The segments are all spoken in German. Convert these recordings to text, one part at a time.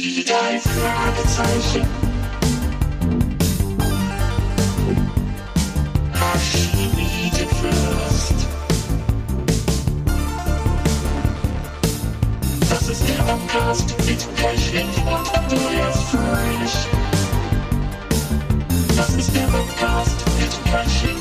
Die drei Fragezeichen. Archimede Fürst. Das ist der Podcast mit Pechling und Andreas Fröhlich. Das ist der Podcast mit Pechling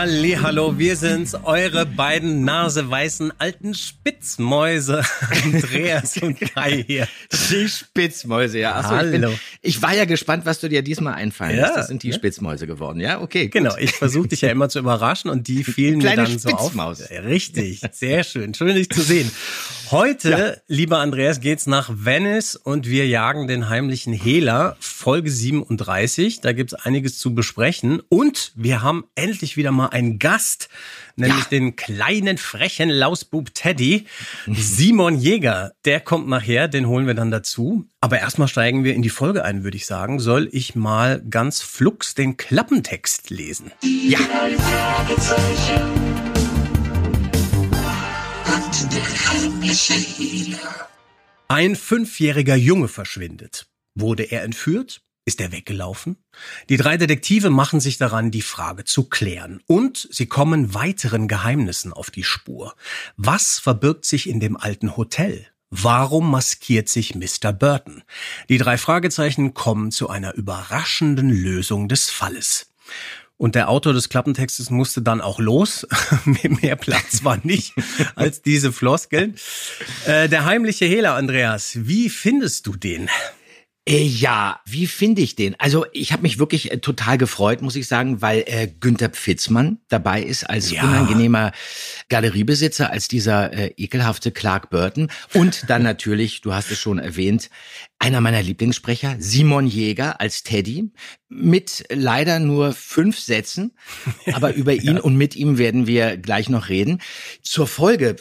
Hallo, wir sind's, eure beiden naseweißen alten Spitzmäuse, Andreas und Kai hier. Die Spitzmäuse, ja. Achso, ich, bin, Hallo. ich war ja gespannt, was du dir diesmal einfallen Ja, lässt. Das sind die ne? Spitzmäuse geworden, ja? Okay, gut. Genau, ich versuche dich ja immer zu überraschen und die fielen mir Kleine dann so auf. Spitzmaus. Richtig, sehr schön, schön dich zu sehen. Heute, lieber Andreas, geht's nach Venice und wir jagen den heimlichen Hehler, Folge 37. Da gibt's einiges zu besprechen und wir haben endlich wieder mal einen Gast, nämlich Ja. den kleinen frechen Lausbub Teddy, Simon Jäger. Der kommt nachher, den holen wir dann dazu. Aber erstmal steigen wir in die Folge ein, würde ich sagen. Soll ich mal ganz flugs den Klappentext lesen? Ja. Ein fünfjähriger Junge verschwindet. Wurde er entführt? Ist er weggelaufen? Die drei Detektive machen sich daran, die Frage zu klären. Und sie kommen weiteren Geheimnissen auf die Spur. Was verbirgt sich in dem alten Hotel? Warum maskiert sich Mr. Burton? Die drei Fragezeichen kommen zu einer überraschenden Lösung des Falles. Und der Autor des Klappentextes musste dann auch los. Mehr Platz war nicht als diese Floskeln. Äh, der heimliche Hehler, Andreas, wie findest du den? Äh, ja, wie finde ich den? Also ich habe mich wirklich äh, total gefreut, muss ich sagen, weil äh, Günther Pfitzmann dabei ist als Ja. unangenehmer Galeriebesitzer, als dieser äh, ekelhafte Clark Burton. Und dann natürlich, du hast es schon erwähnt, einer meiner Lieblingssprecher, Simon Jäger als Teddy, mit leider nur fünf Sätzen, aber über ihn und mit ihm werden wir gleich noch reden. Zur Folge,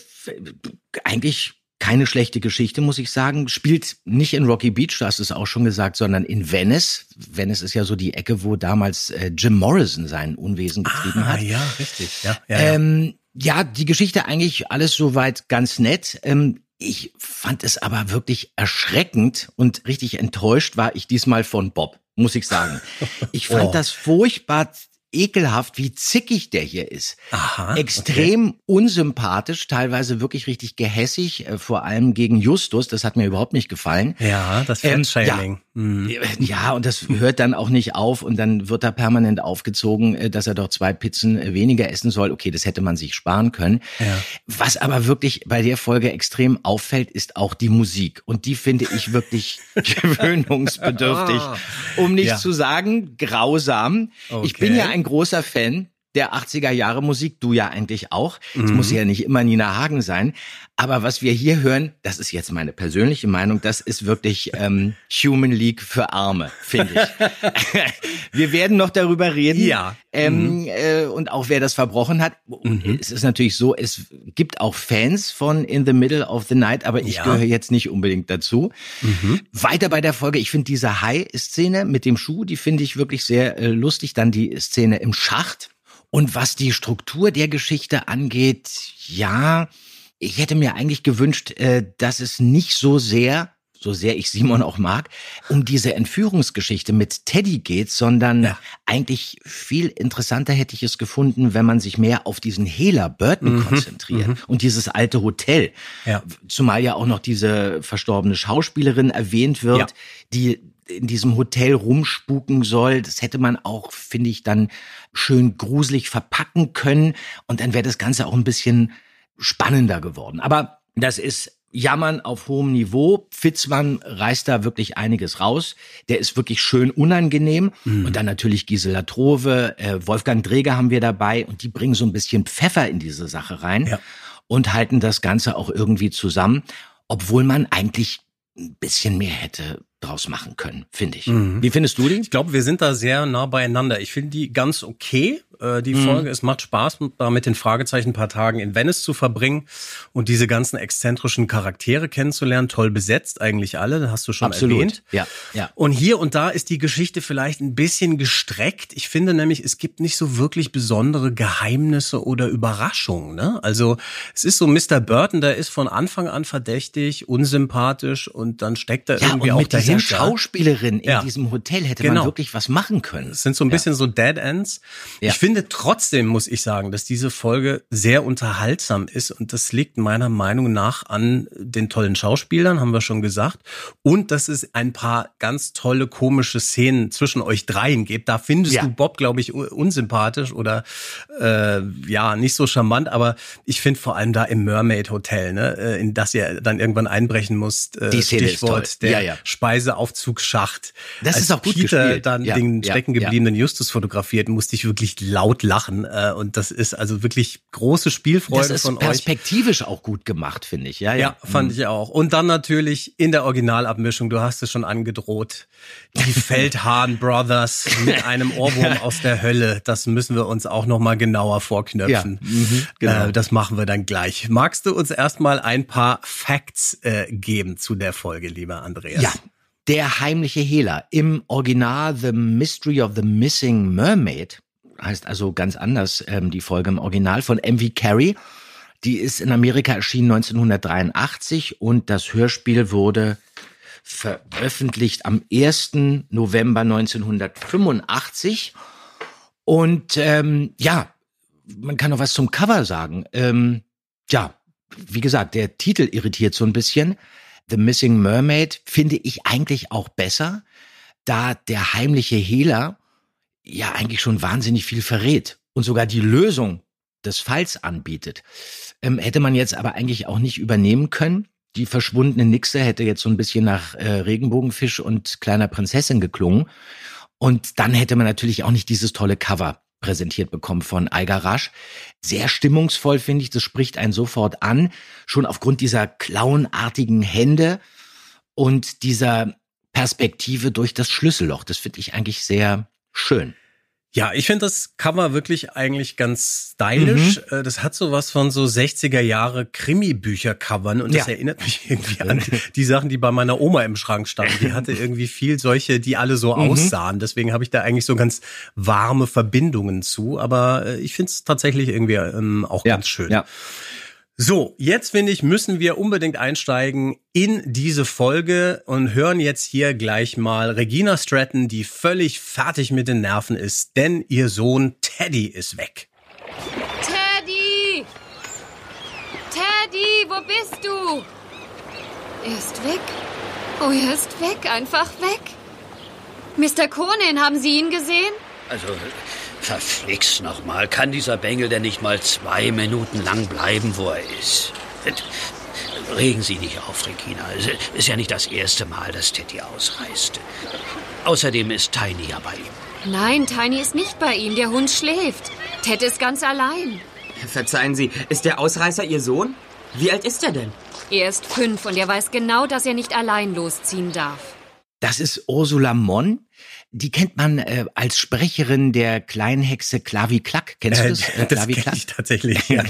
eigentlich keine schlechte Geschichte, muss ich sagen. Spielt nicht in Rocky Beach, du hast es auch schon gesagt, sondern in Venice. Venice ist ja so die Ecke, wo damals äh, Jim Morrison sein Unwesen getrieben hat. Ah, ja, richtig. Ja, ja, ja. Ähm, ja, die Geschichte eigentlich alles soweit ganz nett. Ähm, ich fand es aber wirklich erschreckend und richtig enttäuscht war ich diesmal von Bob, muss ich sagen. Ich fand Oh. das furchtbar ekelhaft, wie zickig der hier ist. Aha. Extrem unsympathisch, teilweise wirklich richtig gehässig, äh, vor allem gegen Justus. Das hat mir überhaupt nicht gefallen. Okay. Ja, das Ähm, Fatshaming. Mhm. Ja, und das hört dann auch nicht auf und dann wird da permanent aufgezogen, äh, dass er doch zwei Pizzen äh, weniger essen soll. Okay, das hätte man sich sparen können. Ja. Was aber wirklich bei der Folge extrem auffällt, ist auch die Musik. Und die finde ich wirklich gewöhnungsbedürftig. Um nicht Ja. zu sagen, grausam. Ich bin Okay. ja ein großer Fan der 80er Jahre Musik, du ja eigentlich auch. Es Mhm. muss ja nicht immer Nina Hagen sein. Aber was wir hier hören, das ist jetzt meine persönliche Meinung, das ist wirklich ähm, Human League für Arme, finde ich. wir werden noch darüber reden. Ja. Ähm, äh, und auch wer das verbrochen hat. Mhm. Es ist natürlich so, es gibt auch Fans von In the Middle of the Night, aber ich Ja. gehöre jetzt nicht unbedingt dazu. Mhm. Weiter bei der Folge, ich finde diese High-Szene mit dem Schuh, die finde ich wirklich sehr äh, lustig. Dann die Szene im Schacht. Und was die Struktur der Geschichte angeht, ja, ich hätte mir eigentlich gewünscht, äh, dass es nicht so sehr, so sehr ich Simon auch mag, um diese Entführungsgeschichte mit Teddy geht, sondern Ja. eigentlich viel interessanter hätte ich es gefunden, wenn man sich mehr auf diesen Hehler Burton konzentriert und dieses alte Hotel. Ja. Zumal ja auch noch diese verstorbene Schauspielerin erwähnt wird, Ja. die in diesem Hotel rumspuken soll. Das hätte man auch, finde ich, dann schön gruselig verpacken können. Und dann wäre das Ganze auch ein bisschen spannender geworden. Aber das ist Jammern auf hohem Niveau. Fitzmann reißt da wirklich einiges raus. Der ist wirklich schön unangenehm. Und dann natürlich Gisela Trove, äh, Wolfgang Dreger haben wir dabei. Und die bringen so ein bisschen Pfeffer in diese Sache rein Ja. und halten das Ganze auch irgendwie zusammen. Obwohl man eigentlich ein bisschen mehr hätte draus machen können, finde ich. Mhm. Wie findest du die? Ich glaube, wir sind da sehr nah beieinander. Ich finde die ganz okay. Äh, die Folge. Es macht Spaß, da mit den Fragezeichen ein paar Tagen in Venice zu verbringen und diese ganzen exzentrischen Charaktere kennenzulernen. Toll besetzt, eigentlich alle, das hast du schon Absolut. erwähnt. Ja, ja. Und hier und da ist die Geschichte vielleicht ein bisschen gestreckt. Ich finde nämlich, es gibt nicht so wirklich besondere Geheimnisse oder Überraschungen. Ne? Also es ist so Mr. Burton, der ist von Anfang an verdächtig, unsympathisch und dann steckt er Ja, irgendwie auch mit dieser dahinter. Schauspielerin in Ja. diesem Hotel hätte Genau. man wirklich was machen können. Es sind so ein bisschen so Dead Ends. Ja. Ich finde trotzdem, muss ich sagen, dass diese Folge sehr unterhaltsam ist und das liegt meiner Meinung nach an den tollen Schauspielern, haben wir schon gesagt, und dass es ein paar ganz tolle komische Szenen zwischen euch dreien gibt. Da findest Ja. du Bob, glaube ich, un- unsympathisch oder äh, ja, nicht so charmant, aber ich finde vor allem da im Mermaid Hotel, ne, äh, in das ihr dann irgendwann einbrechen musst, äh, Die Szene Stichwort der Ja, ja. Speiseaufzugsschacht. Das Als ist auch gut Peter gespielt. dann Ja, den ja, stecken gebliebenen Justus fotografiert, musste ich wirklich laut lachen. Äh, und das ist also wirklich große Spielfreude Das ist von euch. perspektivisch auch gut gemacht, finde ich. Ja, ja. Ja, fand ich auch. Und dann natürlich in der Originalabmischung, du hast es schon angedroht, die Feldhahn Brothers mit einem Ohrwurm aus der Hölle. Das müssen wir uns auch noch mal genauer vorknöpfen. Ja, mhm, genau. äh, das machen wir dann gleich. Magst du uns erstmal ein paar Facts äh, geben zu der Folge, lieber Andreas? Ja, der heimliche Hehler. Im Original The Mystery of the Missing Mermaid heißt also ganz anders ähm, die Folge im Original von M.V. Carey. Die ist in Amerika erschienen 1983 und das Hörspiel wurde veröffentlicht am 1. November 1985. Und ähm, ja, man kann noch was zum Cover sagen. Ähm, ja, wie gesagt, der Titel irritiert so ein bisschen. The Missing Mermaid finde ich eigentlich auch besser, da der heimliche Hehler ja eigentlich schon wahnsinnig viel verrät und sogar die Lösung des Falls anbietet. Ähm, hätte man jetzt aber eigentlich auch nicht übernehmen können. Die verschwundene Nixe hätte jetzt so ein bisschen nach äh, Regenbogenfisch und kleiner Prinzessin geklungen. Und dann hätte man natürlich auch nicht dieses tolle Cover präsentiert bekommen von Eiger Rasch. Sehr stimmungsvoll, finde ich. Das spricht einen sofort an. Schon aufgrund dieser clownartigen Hände und dieser Perspektive durch das Schlüsselloch. Das finde ich eigentlich sehr schön. Ja, ich finde das Cover wirklich eigentlich ganz stylisch. Mhm. Äh, Das hat so was von so 60er Jahre Krimi-Bücher-Covern und das Ja. erinnert mich irgendwie an die Sachen, die bei meiner Oma im Schrank standen. Die hatte irgendwie viel solche, die alle so Mhm. aussahen. Deswegen habe ich da eigentlich so ganz warme Verbindungen zu. Aber äh, ich finde es tatsächlich irgendwie ähm, auch ganz schön. Ja. So, jetzt finde ich, müssen wir unbedingt einsteigen in diese Folge und hören jetzt hier gleich mal Regina Stratton, die völlig fertig mit den Nerven ist, denn ihr Sohn Teddy ist weg. Teddy! Teddy, wo bist du? Er ist weg. Oh, er ist weg, einfach weg. Mr. Conan, haben Sie ihn gesehen? Also, verflixt nochmal. Kann dieser Bengel denn nicht mal zwei Minuten lang bleiben, wo er ist? Regen Sie nicht auf, Regina. Es ist ja nicht das erste Mal, dass Teddy ausreist. Außerdem ist Tiny ja bei ihm. Nein, Tiny ist nicht bei ihm. Der Hund schläft. Ted ist ganz allein. Verzeihen Sie, ist der Ausreißer Ihr Sohn? Wie alt ist er denn? Er ist fünf und er weiß genau, dass er nicht allein losziehen darf. Das ist Ursula Monn. Die kennt man äh, als Sprecherin der Kleinhexe Klavi Klack. Kennst du das? Äh, das Klavi kenn Klack? ich tatsächlich. Ja.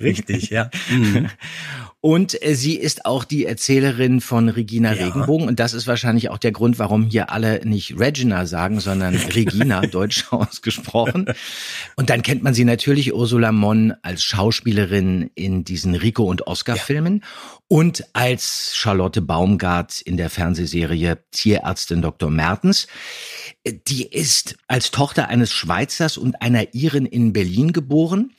Richtig, ja. Mhm. Und äh, sie ist auch die Erzählerin von Regina Ja. Regenbogen. Und das ist wahrscheinlich auch der Grund, warum hier alle nicht Regina sagen, sondern Regina, deutsch ausgesprochen. Und dann kennt man sie natürlich, Ursula Monn, als Schauspielerin in diesen Rico- und Oscar-Filmen und als Charlotte Baumgart in der Fernsehserie Tierärztin Dr. Mertens. Die ist als Tochter eines Schweizers und einer Iren in Berlin geboren.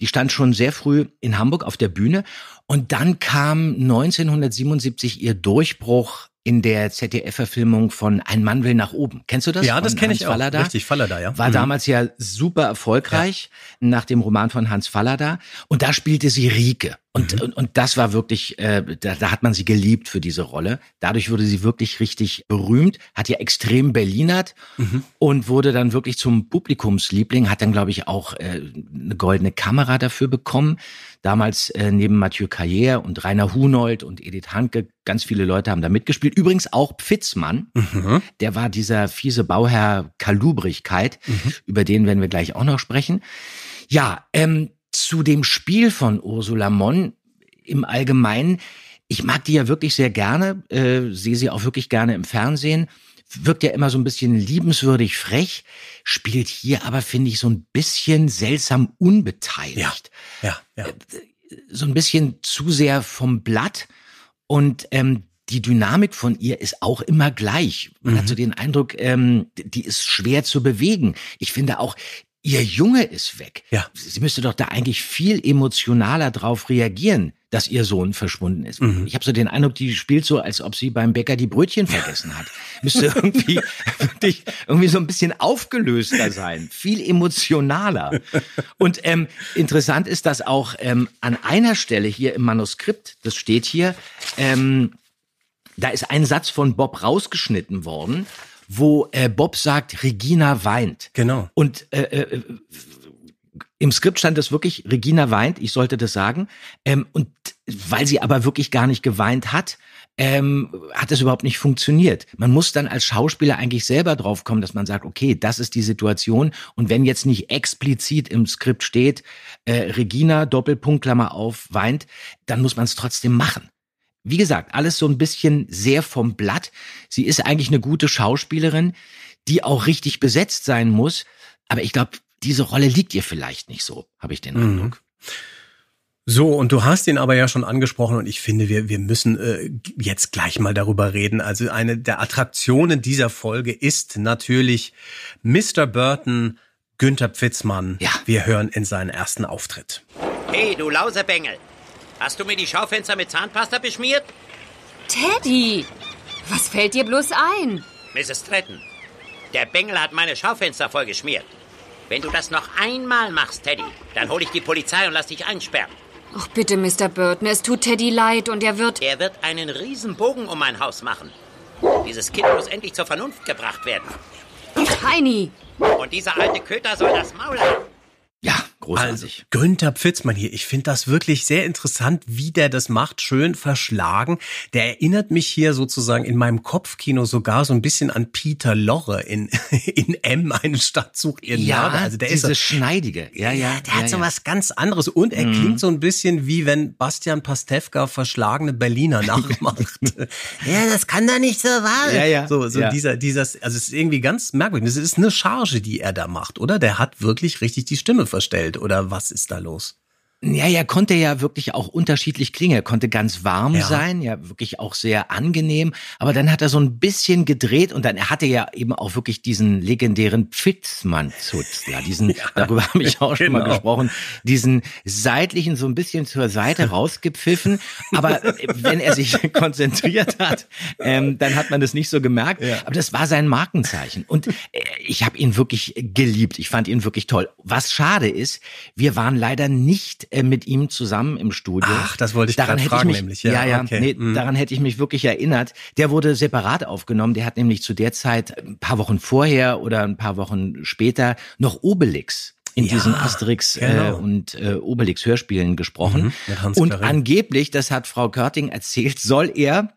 Die stand schon sehr früh in Hamburg auf der Bühne und dann kam 1977 ihr Durchbruch in der ZDF-Verfilmung von Ein Mann will nach oben. Kennst du das? Ja, das kenne ich auch. Fallada? Richtig, Fallada, ja. War Mhm. damals ja super erfolgreich nach dem Roman von Hans Fallada und da spielte sie Rike. Und, Mhm. und, und das war wirklich, äh, da, da hat man sie geliebt für diese Rolle. Dadurch wurde sie wirklich richtig berühmt, hat ja extrem Berlinert Mhm. und wurde dann wirklich zum Publikumsliebling, hat dann, glaube ich, auch äh, eine goldene Kamera dafür bekommen. Damals äh, neben Mathieu Carrière und Rainer Hunold und Edith Hanke, ganz viele Leute haben da mitgespielt. Übrigens auch Pfitzmann, Mhm. der war dieser fiese Bauherr Kalubrigkeit, über den werden wir gleich auch noch sprechen. Ja, ähm, zu dem Spiel von Ursula Monn im Allgemeinen. Ich mag die ja wirklich sehr gerne, äh, sehe sie auch wirklich gerne im Fernsehen. Wirkt ja immer so ein bisschen liebenswürdig frech, spielt hier aber, finde ich, so ein bisschen seltsam unbeteiligt Ja, ja. so ein bisschen zu sehr vom Blatt und ähm, die Dynamik von ihr ist auch immer gleich. Man hat so den Eindruck, ähm, die ist schwer zu bewegen. Ich finde auch, ihr Junge ist weg. Ja. Sie müsste doch da eigentlich viel emotionaler drauf reagieren, dass ihr Sohn verschwunden ist. Ich habe so den Eindruck, die spielt so, als ob sie beim Bäcker die Brötchen vergessen hat. Müsste irgendwie wirklich irgendwie so ein bisschen aufgelöster sein, viel emotionaler. Und ähm, interessant ist, dass auch ähm, an einer Stelle hier im Manuskript, das steht hier, ähm, da ist ein Satz von Bob rausgeschnitten worden, wo äh, Bob sagt, Regina weint. Genau. Und äh, äh, im Skript stand es wirklich, Regina weint, ich sollte das sagen. Ähm, und weil sie aber wirklich gar nicht geweint hat, ähm, hat es überhaupt nicht funktioniert. Man muss dann als Schauspieler eigentlich selber drauf kommen, dass man sagt, okay, das ist die Situation. Und wenn jetzt nicht explizit im Skript steht, äh, Regina, Doppelpunkt, Klammer auf, weint, dann muss man es trotzdem machen. Wie gesagt, alles so ein bisschen sehr vom Blatt. Sie ist eigentlich eine gute Schauspielerin, die auch richtig besetzt sein muss. Aber ich glaube, diese Rolle liegt ihr vielleicht nicht so, habe ich den Mhm. Eindruck. So, und du hast ihn aber ja schon angesprochen und ich finde, wir, wir müssen äh, jetzt gleich mal darüber reden. Also eine der Attraktionen dieser Folge ist natürlich Mr. Burton, Günther Pfitzmann. Ja. Wir hören in seinen ersten Auftritt. Hey, du Lausebengel. Hast du mir die Schaufenster mit Zahnpasta beschmiert? Teddy, was fällt dir bloß ein? Mrs. Stratton, der Bengel hat meine Schaufenster voll geschmiert. Wenn du das noch einmal machst, Teddy, dann hole ich die Polizei und lass dich einsperren. Ach bitte, Mr. Burton, es tut Teddy leid und er wird... Er wird einen riesen Bogen um mein Haus machen. Dieses Kind muss endlich zur Vernunft gebracht werden. Tiny, Und dieser alte Köter soll das Maul haben. Ja, Also großartig. Günther Pfitzmann hier, ich finde das wirklich sehr interessant, wie der das macht, schön verschlagen. Der erinnert mich hier sozusagen in meinem Kopfkino sogar so ein bisschen an Peter Lorre in, in M, eine Stadt sucht ihren ja, Mörder. Also der ist dieses Schneidige. Ja, ja. der ja, hat so ja. was ganz anderes und er klingt so ein bisschen wie wenn Bastian Pastewka verschlagene Berliner nachmacht. ja, das kann doch nicht so wahr. Ja, ja. So, so Ja. dieser, dieser, also es ist irgendwie ganz merkwürdig. Das ist eine Charge, die er da macht, oder? Der hat wirklich richtig die Stimme verstellt, oder was ist da los? Ja, er konnte ja wirklich auch unterschiedlich klingen. Er konnte ganz warm Ja. sein, ja wirklich auch sehr angenehm. Aber dann hat er so ein bisschen gedreht und dann er hatte ja eben auch wirklich diesen legendären Pfitzmann-Zutzler. Diesen, darüber habe ich auch schon mal genau. gesprochen, diesen seitlichen so ein bisschen zur Seite rausgepfiffen. Aber äh, wenn er sich konzentriert hat, ähm, dann hat man das nicht so gemerkt. Aber das war sein Markenzeichen. Und äh, ich habe ihn wirklich geliebt. Ich fand ihn wirklich toll. Was schade ist, wir waren leider nicht äh, mit ihm zusammen im Studio. Ach, das wollte ich hätte fragen mich, nämlich. Ja, Ja, ja, okay. nee, Mhm. daran hätte ich mich wirklich erinnert. Der wurde separat aufgenommen. Der hat nämlich zu der Zeit ein paar Wochen vorher oder ein paar Wochen später noch Obelix in Ja, diesen Asterix äh, genau. und äh, Obelix Hörspielen gesprochen. Mhm, und Klarin. angeblich, das hat Frau Körting erzählt, soll er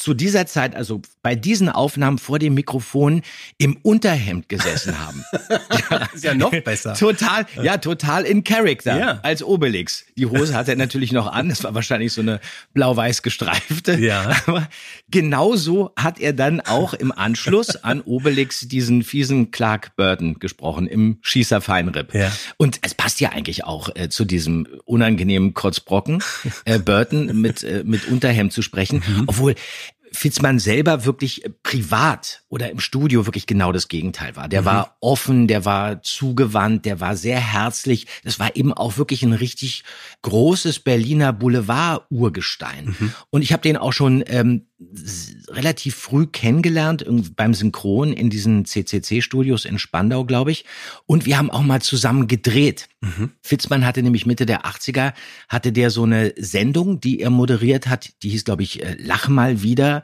zu dieser Zeit, also bei diesen Aufnahmen vor dem Mikrofon im Unterhemd gesessen haben. Ist ja noch besser. Total, ja, total in Character Ja. als Obelix. Die Hose hat er natürlich noch an, das war wahrscheinlich so eine blau-weiß gestreifte. Ja. Aber genauso hat er dann auch im Anschluss an Obelix diesen fiesen Clark Burton gesprochen im Schießer Feinripp. Ja. Und es passt ja eigentlich auch äh, zu diesem unangenehmen Kotzbrocken, äh, Burton mit, äh, mit Unterhemd zu sprechen, Mhm. obwohl Fitzmann selber wirklich äh, privat oder im Studio wirklich genau das Gegenteil war. Mhm. Der war offen, der war zugewandt, der war sehr herzlich. Das war eben auch wirklich ein richtig großes Berliner Boulevard-Urgestein. Mhm. Und ich habe den auch schon ähm, relativ früh kennengelernt, beim Synchron in diesen CCC-Studios in Spandau, glaube ich. Und wir haben auch mal zusammen gedreht. Fitzmann hatte nämlich Mitte der 80er, hatte der so eine Sendung, die er moderiert hat, die hieß, glaube ich, äh, Lach mal wieder.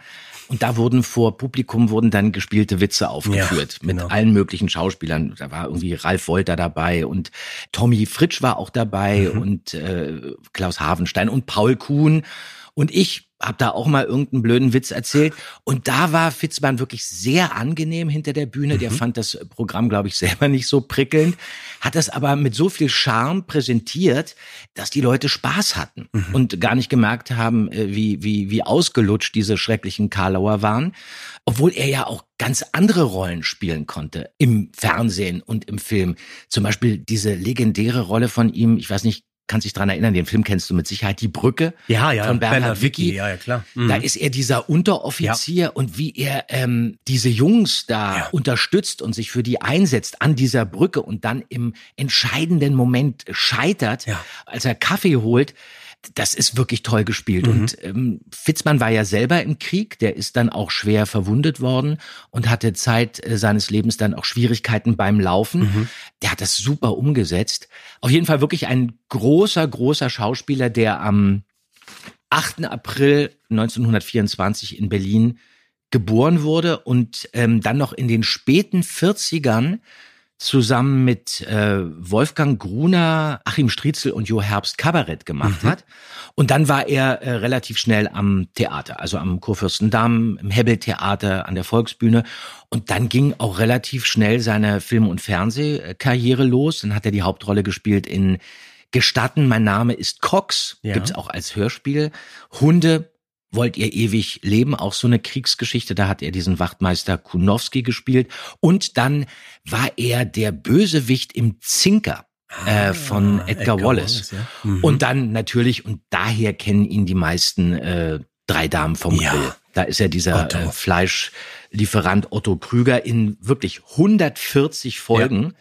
Und da wurden vor Publikum wurden dann gespielte Witze aufgeführt Ja, mit genau. allen möglichen Schauspielern. Da war irgendwie Ralf Wolter dabei und Tommy Fritsch war auch dabei Mhm. und äh, Klaus Havenstein und Paul Kuhn. Und ich habe da auch mal irgendeinen blöden Witz erzählt. Und da war Fitzmann wirklich sehr angenehm hinter der Bühne. Der fand das Programm, glaube ich, selber nicht so prickelnd, hat das aber mit so viel Charme präsentiert, dass die Leute Spaß hatten und gar nicht gemerkt haben, äh, wie, wie, wie ausgelutscht diese schrecklichen Karlauer waren. Obwohl er ja auch ganz andere Rollen spielen konnte im Fernsehen und im Film. Zum Beispiel diese legendäre Rolle von ihm, ich weiß nicht, kannst dich dran erinnern, den Film kennst du mit Sicherheit, Die Brücke Ja, ja, von Bernhard, Bernhard Wicki. Ja, ja, klar. Mhm. Da ist er dieser Unteroffizier und wie er ähm, diese Jungs da Ja. unterstützt und sich für die einsetzt an dieser Brücke und dann im entscheidenden Moment scheitert, Ja. als er Kaffee holt. Das ist wirklich toll gespielt. Mhm. Und ähm, Fitzmann war ja selber im Krieg, der ist dann auch schwer verwundet worden und hatte Zeit äh, seines Lebens dann auch Schwierigkeiten beim Laufen. Mhm. Der hat das super umgesetzt. Auf jeden Fall wirklich ein großer, großer Schauspieler, der am 8. April 1924 in Berlin geboren wurde und ähm, dann noch in den späten 40ern zusammen mit äh, Wolfgang Gruner, Achim Striezel und Jo Herbst Kabarett gemacht hat. Und dann war er äh, relativ schnell am Theater, also am Kurfürstendamm, im Hebbeltheater, an der Volksbühne. Und dann ging auch relativ schnell seine Film- und Fernsehkarriere los. Dann hat er die Hauptrolle gespielt in Gestatten, mein Name ist Cox, Ja. gibt's auch als Hörspiel. Hunde, wollt ihr ewig leben, auch so eine Kriegsgeschichte, da hat er diesen Wachtmeister Kunowski gespielt. Und dann war er der Bösewicht im Zinker. Äh, von Edgar, Ah, Edgar Wallace. Wallace, ja. Mhm. Und dann natürlich, und daher kennen ihn die meisten äh, drei Damen vom Ja. Grill. Da ist er dieser Otto. äh, Fleischlieferant Otto Krüger in wirklich 140 Folgen.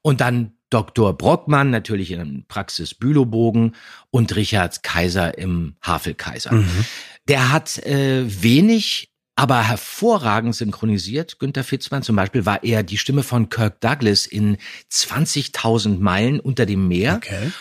Und dann Dr. Brockmann, natürlich in Praxis Bülowbogen und Richard Kaiser im Havelkaiser. Mhm. Der hat äh, wenig, aber hervorragend synchronisiert. Günter Fitzmann zum Beispiel war er die Stimme von Kirk Douglas in 20.000 Meilen unter dem Meer. Okay.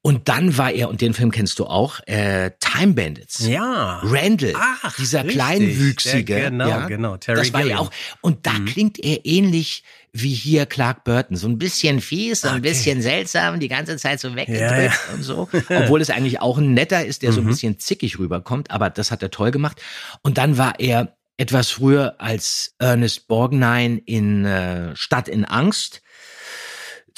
Und dann war er, und den Film kennst du auch, äh, Time Bandits. Ja. Randall, Ach, dieser richtig. kleinwüchsige. Der- genau, ja, genau, Terry Das war Gilliam. auch. Und da klingt er ähnlich wie hier Clark Burton. So ein bisschen fies, so ein Okay. bisschen seltsam, die ganze Zeit so weggedrückt Ja, ja. und so. Obwohl es eigentlich auch ein netter ist, der so ein Mhm. bisschen zickig rüberkommt. Aber das hat er toll gemacht. Und dann war er etwas früher als Ernest Borgnine in äh, Stadt in Angst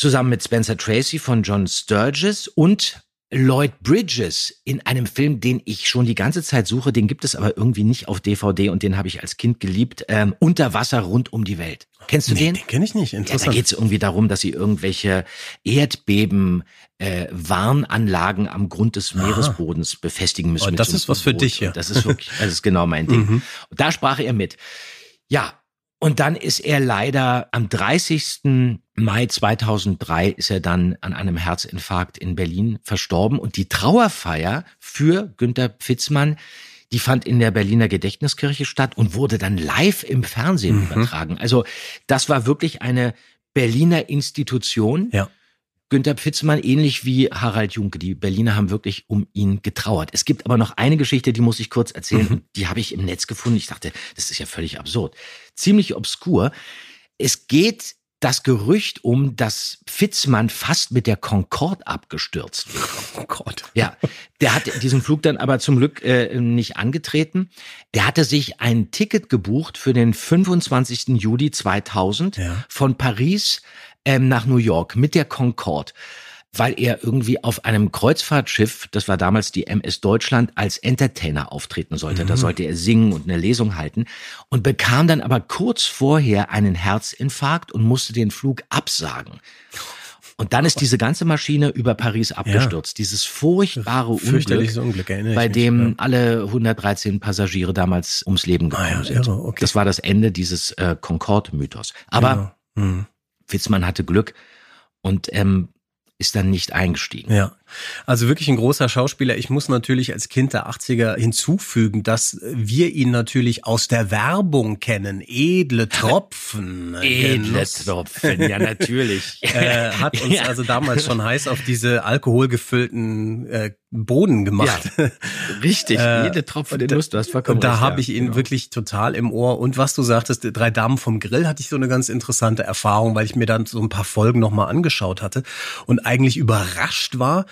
zusammen mit Spencer Tracy von John Sturges und Lloyd Bridges in einem Film, den ich schon die ganze Zeit suche, den gibt es aber irgendwie nicht auf DVD und den habe ich als Kind geliebt. Ähm, Unter Wasser rund um die Welt. Kennst du Nee, den? den kenne ich nicht. Ja, da Interessant. geht es irgendwie darum, dass sie irgendwelche Erdbeben äh, Warnanlagen am Grund des Meeresbodens befestigen müssen. Oh, das so ist was für Boot. dich, ja. Und Das ist wirklich, das ist genau mein Ding. Mhm. Und da sprach er mit. Ja, und dann ist er leider am 30. Mai 2003 ist er dann an einem Herzinfarkt in Berlin verstorben und die Trauerfeier für Günter Pfitzmann, die fand in der Berliner Gedächtniskirche statt und wurde dann live im Fernsehen Mhm. übertragen. Also das war wirklich eine Berliner Institution. Ja. Günter Pfitzmann ähnlich wie Harald Junke. Die Berliner haben wirklich um ihn getrauert. Es gibt aber noch eine Geschichte, die muss ich kurz erzählen. Mhm. Die habe ich im Netz gefunden. Ich dachte, das ist ja völlig absurd. Ziemlich obskur. Es geht das Gerücht um, dass Pfitzmann fast mit der Concorde abgestürzt wäre. Oh Gott. Ja, der hat diesen Flug dann aber zum Glück äh, nicht angetreten. Der hatte sich ein Ticket gebucht für den 25. Juli 2000 Ja. von Paris ähm, nach New York mit der Concorde, weil er irgendwie auf einem Kreuzfahrtschiff, das war damals die MS Deutschland, als Entertainer auftreten sollte. Da sollte er singen und eine Lesung halten und bekam dann aber kurz vorher einen Herzinfarkt und musste den Flug absagen. Und dann ist diese ganze Maschine über Paris abgestürzt. Dieses furchtbare Unglück, Unglück, bei mich, dem ja. alle 113 Passagiere damals ums Leben gekommen Ah ja, sind. okay. Das war das Ende dieses äh, Concorde-Mythos. Aber Genau. Mhm. Witzmann hatte Glück und ähm, ist dann nicht eingestiegen. Ja. Also wirklich ein großer Schauspieler. Ich muss natürlich als Kind der 80er hinzufügen, dass wir ihn natürlich aus der Werbung kennen. Edle Tropfen. Edle. Tropfen, ja natürlich. äh, hat uns Ja. also damals schon heiß auf diese alkoholgefüllten äh, Boden gemacht. Richtig, Äh, jede Tropfen den Lust, du hast vollkommen Und da recht, habe ja, ich ihn genau. wirklich total im Ohr. Und was du sagtest, drei Damen vom Grill, hatte ich so eine ganz interessante Erfahrung, weil ich mir dann so ein paar Folgen nochmal angeschaut hatte und eigentlich überrascht war,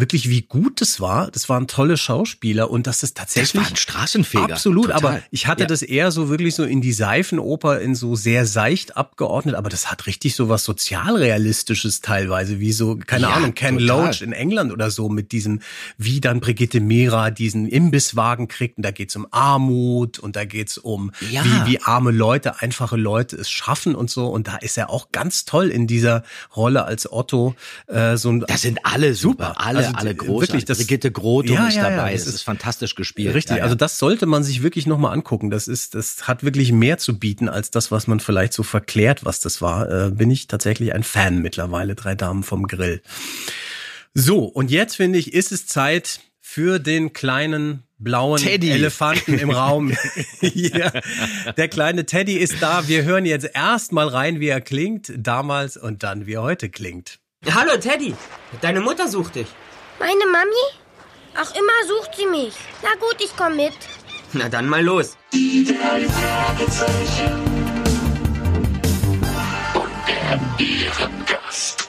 wirklich wie gut es war. Das waren tolle Schauspieler und dass Das tatsächlich war ein Straßenfeger. Absolut, Total. aber ich hatte Ja. das eher so wirklich so in die Seifenoper, in so sehr seicht abgeordnet, aber das hat richtig so was sozialrealistisches teilweise, wie so, keine Ja, Ahnung, Ken total. Loach in England oder so mit diesem, wie dann Brigitte Mira diesen Imbisswagen kriegt und da geht's um Armut und da geht's um, Ja. wie, wie arme Leute, einfache Leute es schaffen und so und da ist er auch ganz toll in dieser Rolle als Otto, äh, so ein, Das sind alle super, Super. alle, Also, alle die- großartig. wirklich, das- Brigitte Grotum Ja, ist ja, ja, dabei. das das ist- ist fantastisch gespielt. Richtig, Ja, ja. also das sollte man sich wirklich nochmal angucken. Das ist, das hat wirklich mehr zu bieten als das, was man vielleicht so verklärt, was das war. Äh, bin ich tatsächlich ein Fan mittlerweile, drei Damen vom Grill. So, und jetzt finde ich, ist es Zeit für den kleinen blauen Teddy. Elefanten im Raum. ja, der kleine Teddy ist da. Wir hören jetzt erst mal rein, wie er klingt, damals und dann, wie er heute klingt. Hallo Teddy, deine Mutter sucht dich. Meine Mami? Ach, immer sucht sie mich. Na gut, ich komm mit. Na dann mal los. Die drei Fragezeichen. Und der Bärengast.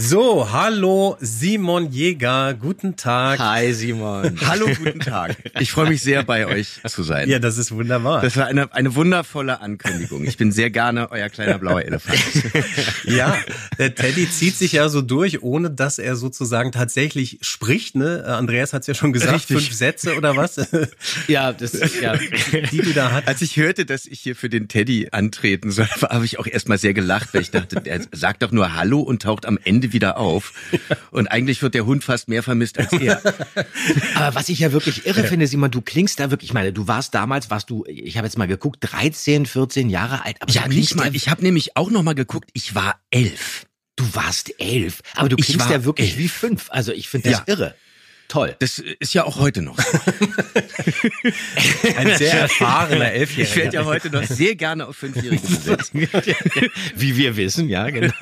So, hallo Simon Jäger, guten Tag. Hi Simon. Hallo, guten Tag. Ich freue mich sehr, bei euch zu sein. Ja, das ist wunderbar. Das war eine, eine wundervolle Ankündigung. Ich bin sehr gerne euer kleiner blauer Elefant. Ja, der Teddy zieht sich ja so durch, ohne dass er sozusagen tatsächlich spricht. Ne? Andreas hat es ja schon gesagt, Richtig. fünf Sätze oder was, Ja, das ja. die du da hast. Als ich hörte, dass ich hier für den Teddy antreten soll, habe ich auch erstmal sehr gelacht, weil ich dachte, er sagt doch nur Hallo und taucht am Ende wieder auf. Und eigentlich wird der Hund fast mehr vermisst als er. Aber was ich ja wirklich irre finde, Simon, du klingst da wirklich, ich meine, du warst damals, warst du, ich habe jetzt mal geguckt, 13, 14 Jahre alt, aber Ja, nicht mal. Ich habe nämlich auch noch mal geguckt. Ich war elf. du warst elf, aber du klingst ja wirklich elf. wie fünf. Also ich finde das Ja. irre. Toll. Das ist ja auch heute noch. so. Ein sehr erfahrener Ich werde Elfjähriger. ja heute noch sehr gerne auf Fünfjährige gesetzt. wie wir wissen, ja, genau.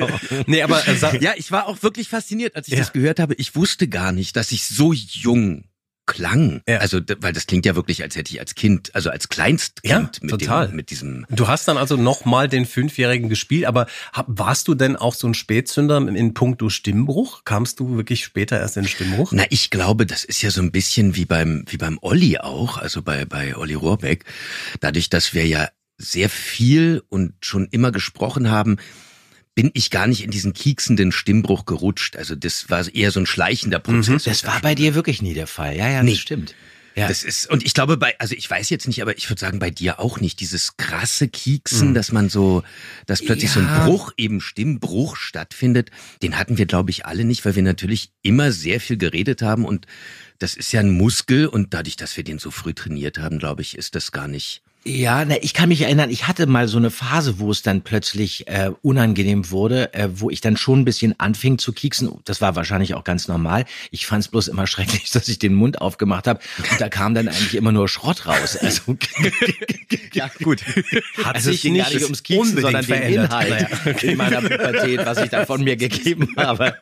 Nee, aber äh, Ja, ich war auch wirklich fasziniert, als ich Ja. das gehört habe. Ich wusste gar nicht, dass ich so jung klang. Ja. Also, weil das klingt ja wirklich, als hätte ich als Kind, also als Kleinstkind Ja, mit, total. Dem, mit diesem. du hast dann also nochmal den Fünfjährigen gespielt, aber hab, warst du denn auch so ein Spätzünder in puncto Stimmbruch? Kamst du wirklich später erst in Stimmbruch? Na, ich glaube, das ist ja so ein bisschen wie beim, wie beim Olli auch, also bei, bei Olli Rohrbeck. Dadurch, dass wir ja sehr viel und schon immer gesprochen haben, bin ich gar nicht in diesen kieksenden Stimmbruch gerutscht. Also das war eher so ein schleichender Prozess. Das war bei dir wirklich nie der Fall. Ja, ja, Nee. das stimmt. Ja. Das ist, und ich glaube bei, also ich weiß jetzt nicht, aber ich würde sagen, bei dir auch nicht, dieses krasse Kieksen, dass man so, dass plötzlich so ein Ja. Bruch, eben Stimmbruch stattfindet, den hatten wir, glaube ich, alle nicht, weil wir natürlich immer sehr viel geredet haben und das ist ja ein Muskel und dadurch, dass wir den so früh trainiert haben, glaube ich, ist das gar nicht. Ja, ne, ich kann mich erinnern, ich hatte mal so eine Phase, wo es dann plötzlich äh, unangenehm wurde, äh, wo ich dann schon ein bisschen anfing zu kieksen. Das war wahrscheinlich auch ganz normal. Ich fand es bloß immer schrecklich, dass ich den Mund aufgemacht habe und da kam dann eigentlich immer nur Schrott raus. Also, Ja, gut. Hat also es ging gar nicht ums Kieksen, sondern den Inhalt in meiner Pubertät, was ich da von mir gegeben habe.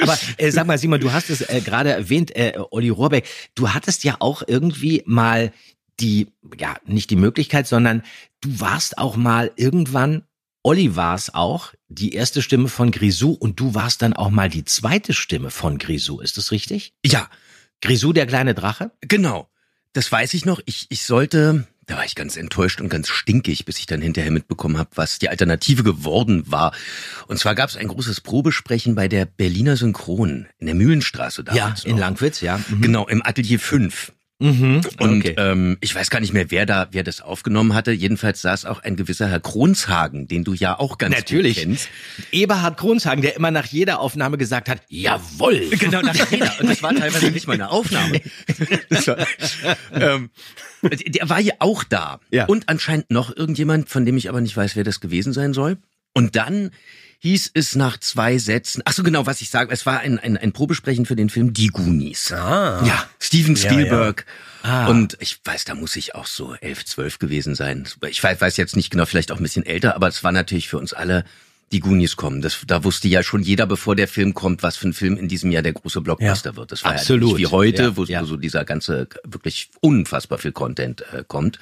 Aber äh, sag mal, Simon, du hast es äh, gerade erwähnt, äh, Olli Rohrbeck, du hattest ja auch irgendwie mal die, ja, nicht die Möglichkeit, sondern du warst auch mal irgendwann, Olli war es auch, die erste Stimme von Grisou und du warst dann auch mal die zweite Stimme von Grisou, ist das richtig? Ja, Grisou, der kleine Drache? genau. Das weiß ich noch. Ich, ich sollte, da war ich ganz enttäuscht und ganz stinkig, bis ich dann hinterher mitbekommen habe, was die Alternative geworden war. Und zwar gab es ein großes Probesprechen bei der Berliner Synchron in der Mühlenstraße damals. in noch. Langwitz, ja. Mhm. Genau, im Atelier 5. Mhm. Und okay. ähm, ich weiß gar nicht mehr, wer da, wer das aufgenommen hatte. Jedenfalls saß auch ein gewisser Herr Kronshagen, den du ja auch ganz Natürlich. gut kennst. Eberhard Kronshagen, der immer nach jeder Aufnahme gesagt hat, jawohl. Genau, nach jeder. Und das war teilweise nicht mal eine Aufnahme. War, ähm, der war ja auch da. Ja. Und anscheinend noch irgendjemand, von dem ich aber nicht weiß, wer das gewesen sein soll. Und dann hieß es nach zwei Sätzen, ach so genau, was ich sage, es war ein, ein, ein Probesprechen für den Film Die Goonies. Ah. Ja, Steven Ja, Spielberg. Ah. Und ich weiß, da muss ich auch so elf, zwölf gewesen sein. Ich weiß, weiß jetzt nicht genau, vielleicht auch ein bisschen älter, aber es war natürlich für uns alle die Goonies kommen. Das, da wusste ja schon jeder, bevor der Film kommt, was für ein Film in diesem Jahr der große Blockbuster wird. Das war Absolut. ja nicht wie heute, Ja, wo, ja. so dieser ganze wirklich unfassbar viel Content äh, kommt.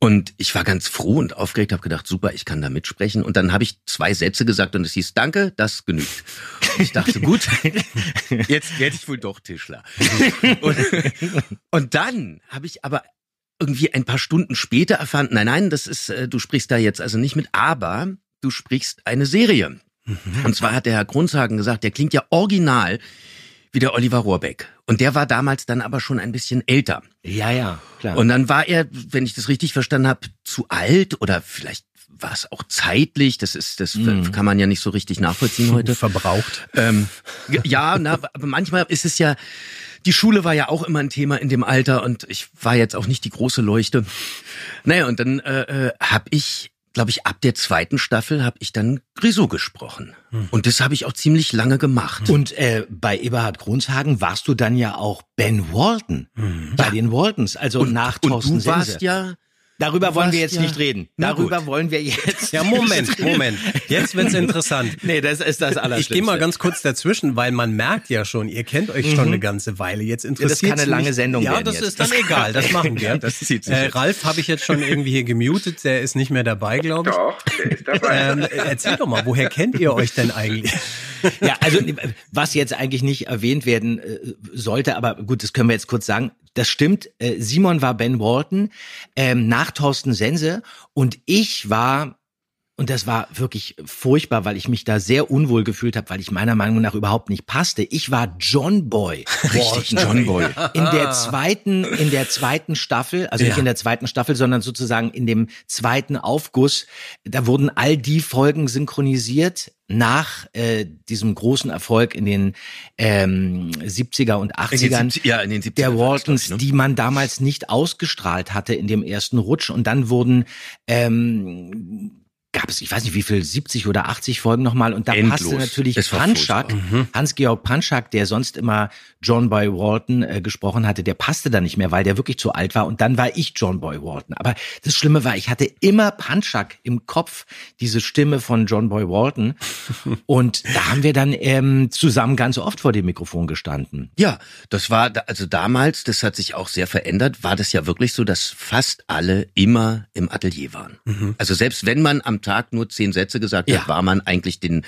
Und ich war ganz froh und aufgeregt, habe gedacht, super, ich kann da mitsprechen. Und dann habe ich zwei Sätze gesagt und es hieß, danke, das genügt. Und ich dachte, gut, jetzt werde ich wohl doch Tischler. Und, und dann habe ich aber irgendwie ein paar Stunden später erfahren, nein, nein, das ist, äh, du sprichst da jetzt also nicht mit, aber du sprichst eine Serie. Und zwar hat der Herr Grundhagen gesagt, der klingt ja original wie der Oliver Rohrbeck. Und der war damals dann aber schon ein bisschen älter. Ja, ja, klar. Und dann war er, wenn ich das richtig verstanden habe, zu alt oder vielleicht war es auch zeitlich. Das ist, das Mhm. kann man ja nicht so richtig nachvollziehen heute. Verbraucht. Ähm, ja, na, aber manchmal ist es ja, die Schule war ja auch immer ein Thema in dem Alter und ich war jetzt auch nicht die große Leuchte. Naja, und dann äh, äh, habe ich, glaube ich, ab der zweiten Staffel habe ich dann Grisou gesprochen. Und das habe ich auch ziemlich lange gemacht. Und äh, bei Eberhard Grunzhagen warst du dann ja auch Ben Walton. Bei den Waltons, also nach und Thorsten du warst Sense. ja Darüber du wollen wir jetzt ja- nicht reden. Na Darüber gut. wollen wir jetzt. Ja, Moment, Moment. Jetzt wird's interessant. Nee, das ist das Allerschlimmste. Ich gehe mal ganz kurz dazwischen, weil man merkt ja schon, ihr kennt euch schon eine ganze Weile. Jetzt das interessiert kann eine lange Sendung Ja, werden das jetzt. ist dann egal, das machen wir. Das zieht sich äh. Ralf habe ich jetzt schon irgendwie hier gemutet, der ist nicht mehr dabei, glaube ich. Doch, der ist dabei. Ähm, erzähl doch mal, woher kennt ihr euch denn eigentlich? Ja, also was jetzt eigentlich nicht erwähnt werden äh, sollte, aber gut, das können wir jetzt kurz sagen. Das stimmt. Äh, Simon war Ben Walton ähm, nach Thorsten Sense und ich war und das war wirklich furchtbar, weil ich mich da sehr unwohl gefühlt habe, weil ich meiner Meinung nach überhaupt nicht passte. Ich war John Boy. richtig John Boy. In der zweiten, in der zweiten Staffel, also nicht Ja. in der zweiten Staffel, sondern sozusagen in dem zweiten Aufguss, da wurden all die Folgen synchronisiert nach äh, diesem großen Erfolg in den ähm, 70er und 80ern In den 70 ja, in den 70er der Waltons, ne? die man damals nicht ausgestrahlt hatte in dem ersten Rutsch. Und dann wurden ähm, gab es, ich weiß nicht wie viel, 70 oder 80 Folgen nochmal. Und da Endlos. passte natürlich Panschak, furchtbar. Hans-Georg Panschak, der sonst immer John Boy Walton äh, gesprochen hatte, der passte da nicht mehr, weil der wirklich zu alt war. Und dann war ich John Boy Walton. Aber das Schlimme war, ich hatte immer Panschak im Kopf, diese Stimme von John Boy Walton. Und da haben wir dann ähm, zusammen ganz oft vor dem Mikrofon gestanden. Ja, das war, also damals, das hat sich auch sehr verändert, war das ja wirklich so, dass fast alle immer im Atelier waren. Also selbst wenn man am Tag nur zehn Sätze gesagt Ja. hat, war man eigentlich den,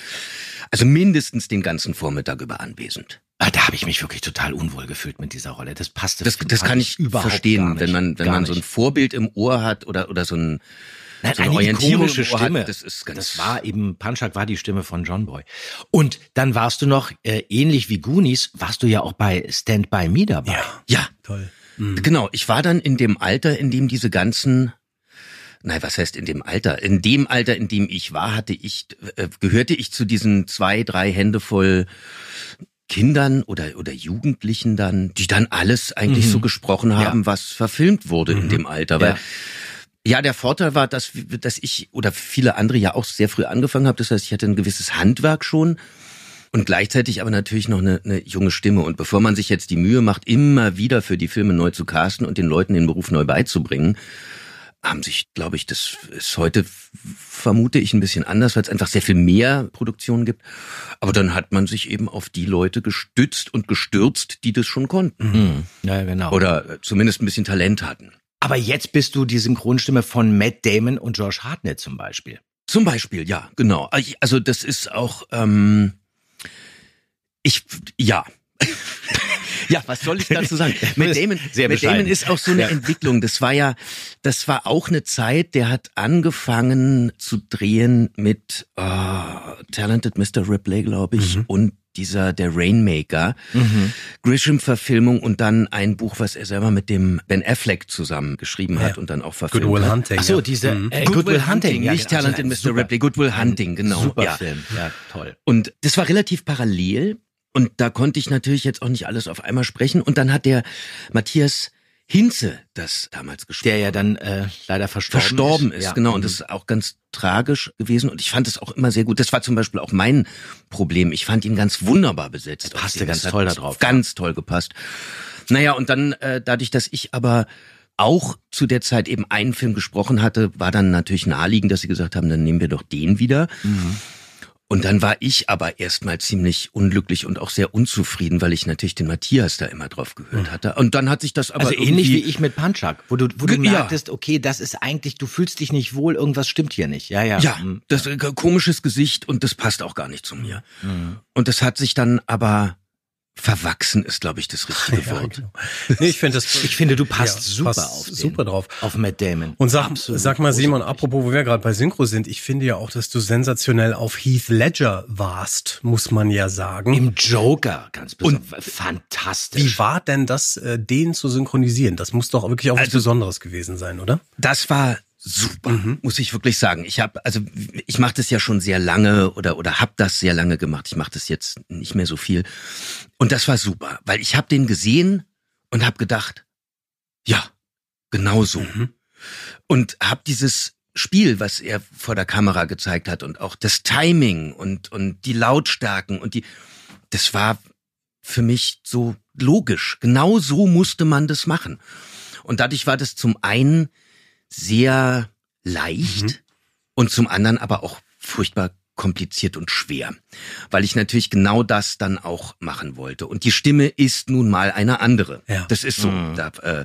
also mindestens den ganzen Vormittag über anwesend. Ah, Da habe ich mich wirklich total unwohl gefühlt mit dieser Rolle. Das passte. Das, das kann ich überhaupt verstehen, nicht. wenn man, wenn Gar man so ein. Vorbild im Ohr hat oder, oder so ein, Nein, so eine eine Ohr Stimme. Hat, das ist ganz, das war eben, Panchak war die Stimme von John Boy. Und dann warst du noch, äh, ähnlich wie Goonies, warst du ja auch bei Stand By Me dabei. ja, Toll. Genau, ich war dann in dem Alter, in dem diese ganzen Nein, was heißt in dem Alter? In dem Alter, in dem ich war, hatte ich, äh, gehörte ich zu diesen zwei, drei Hände voll Kindern oder, oder Jugendlichen dann, die dann alles eigentlich Mhm. so gesprochen haben, was verfilmt wurde in dem Alter. Weil, Ja. ja. der Vorteil war, dass, dass ich oder viele andere ja auch sehr früh angefangen haben. Das heißt, ich hatte ein gewisses Handwerk schon und gleichzeitig aber natürlich noch eine, eine junge Stimme. Und bevor man sich jetzt die Mühe macht, immer wieder für die Filme neu zu casten und den Leuten den Beruf neu beizubringen, haben sich, glaube ich, das ist heute, vermute ich, ein bisschen anders, weil es einfach sehr viel mehr Produktionen gibt. Aber dann hat man sich eben auf die Leute gestützt und gestürzt, die das schon konnten. Mhm. Ja, genau. Oder äh, zumindest ein bisschen Talent hatten. Aber jetzt bist du die Synchronstimme von Matt Damon und Josh Hartnett zum Beispiel. Zum Beispiel, ja, genau. Also das ist auch, ähm, ich, ja. Ja, was soll ich dazu sagen? Matt Damon, Sehr Matt Damon ist auch so eine Ja. Entwicklung. Das war ja, das war auch eine Zeit, der hat angefangen zu drehen mit oh, Talented Mr. Ripley, glaube ich, und dieser der Rainmaker, Grisham-Verfilmung und dann ein Buch, was er selber mit dem Ben Affleck zusammen geschrieben hat Ja. und dann auch verfilmt Good Will hat. Hunting. Ach so, diese Mhm. äh, Good, Will Hunting, ja, nicht also Talented Mr. Ripley, Good Will Hunting, genau. Super ja. Film, ja, toll. Und das war relativ parallel. Und da konnte ich natürlich jetzt auch nicht alles auf einmal sprechen. Und dann hat der Matthias Hinze das damals gesprochen. Der ja dann äh, leider verstorben, verstorben ist, Ja. genau. Und Mhm. das ist auch ganz tragisch gewesen. Und ich fand es auch immer sehr gut. Das war zum Beispiel auch mein Problem. Ich fand ihn ganz wunderbar besetzt. Er passte ganz toll da drauf, Ganz toll gepasst. Naja, und dann, äh, dadurch, dass ich aber auch zu der Zeit eben einen Film gesprochen hatte, war dann natürlich naheliegend, dass sie gesagt haben, dann nehmen wir doch den wieder. Mhm. Und dann war ich aber erstmal ziemlich unglücklich und auch sehr unzufrieden, weil ich natürlich den Matthias da immer drauf gehört hatte. Und dann hat sich das aber Also ähnlich wie ich mit Punchak, wo du, wo du Ja. merktest, okay, das ist eigentlich, du fühlst dich nicht wohl, irgendwas stimmt hier nicht. Ja, ja. Ja, Mhm. das äh, komisches Gesicht und das passt auch gar nicht zu mir. Mhm. Und das hat sich dann aber verwachsen ist, glaube ich, das richtige Ja, Wort. genau. Nee, ich finde das. Ich finde, du passt Ja, super passt auf den, super drauf. Auf Matt Damon. Und sag, Absolut sag mal, Simon, apropos, wo wir gerade bei Synchro sind, ich finde ja auch, dass du sensationell auf Heath Ledger warst, muss man ja sagen. Im Joker, ganz besonders. Fantastisch. Wie war denn das, äh, den zu synchronisieren? Das muss doch wirklich auch was Also- Besonderes gewesen sein, oder? Das war super, Mhm. muss ich wirklich sagen. Ich habe also ich mache das ja schon sehr lange oder oder habe das sehr lange gemacht. Ich mache das jetzt nicht mehr so viel. Und das war super, weil ich habe den gesehen und habe gedacht, ja, genau so. Mhm. Und habe dieses Spiel, was er vor der Kamera gezeigt hat und auch das Timing und und die Lautstärken und die das war für mich so logisch. Genau so musste man das machen. Und dadurch war das zum einen sehr leicht Mhm. und zum anderen aber auch furchtbar kompliziert und schwer, weil ich natürlich genau das dann auch machen wollte. Und die Stimme ist nun mal eine andere. Ja. Das ist so. Mhm. Da, äh,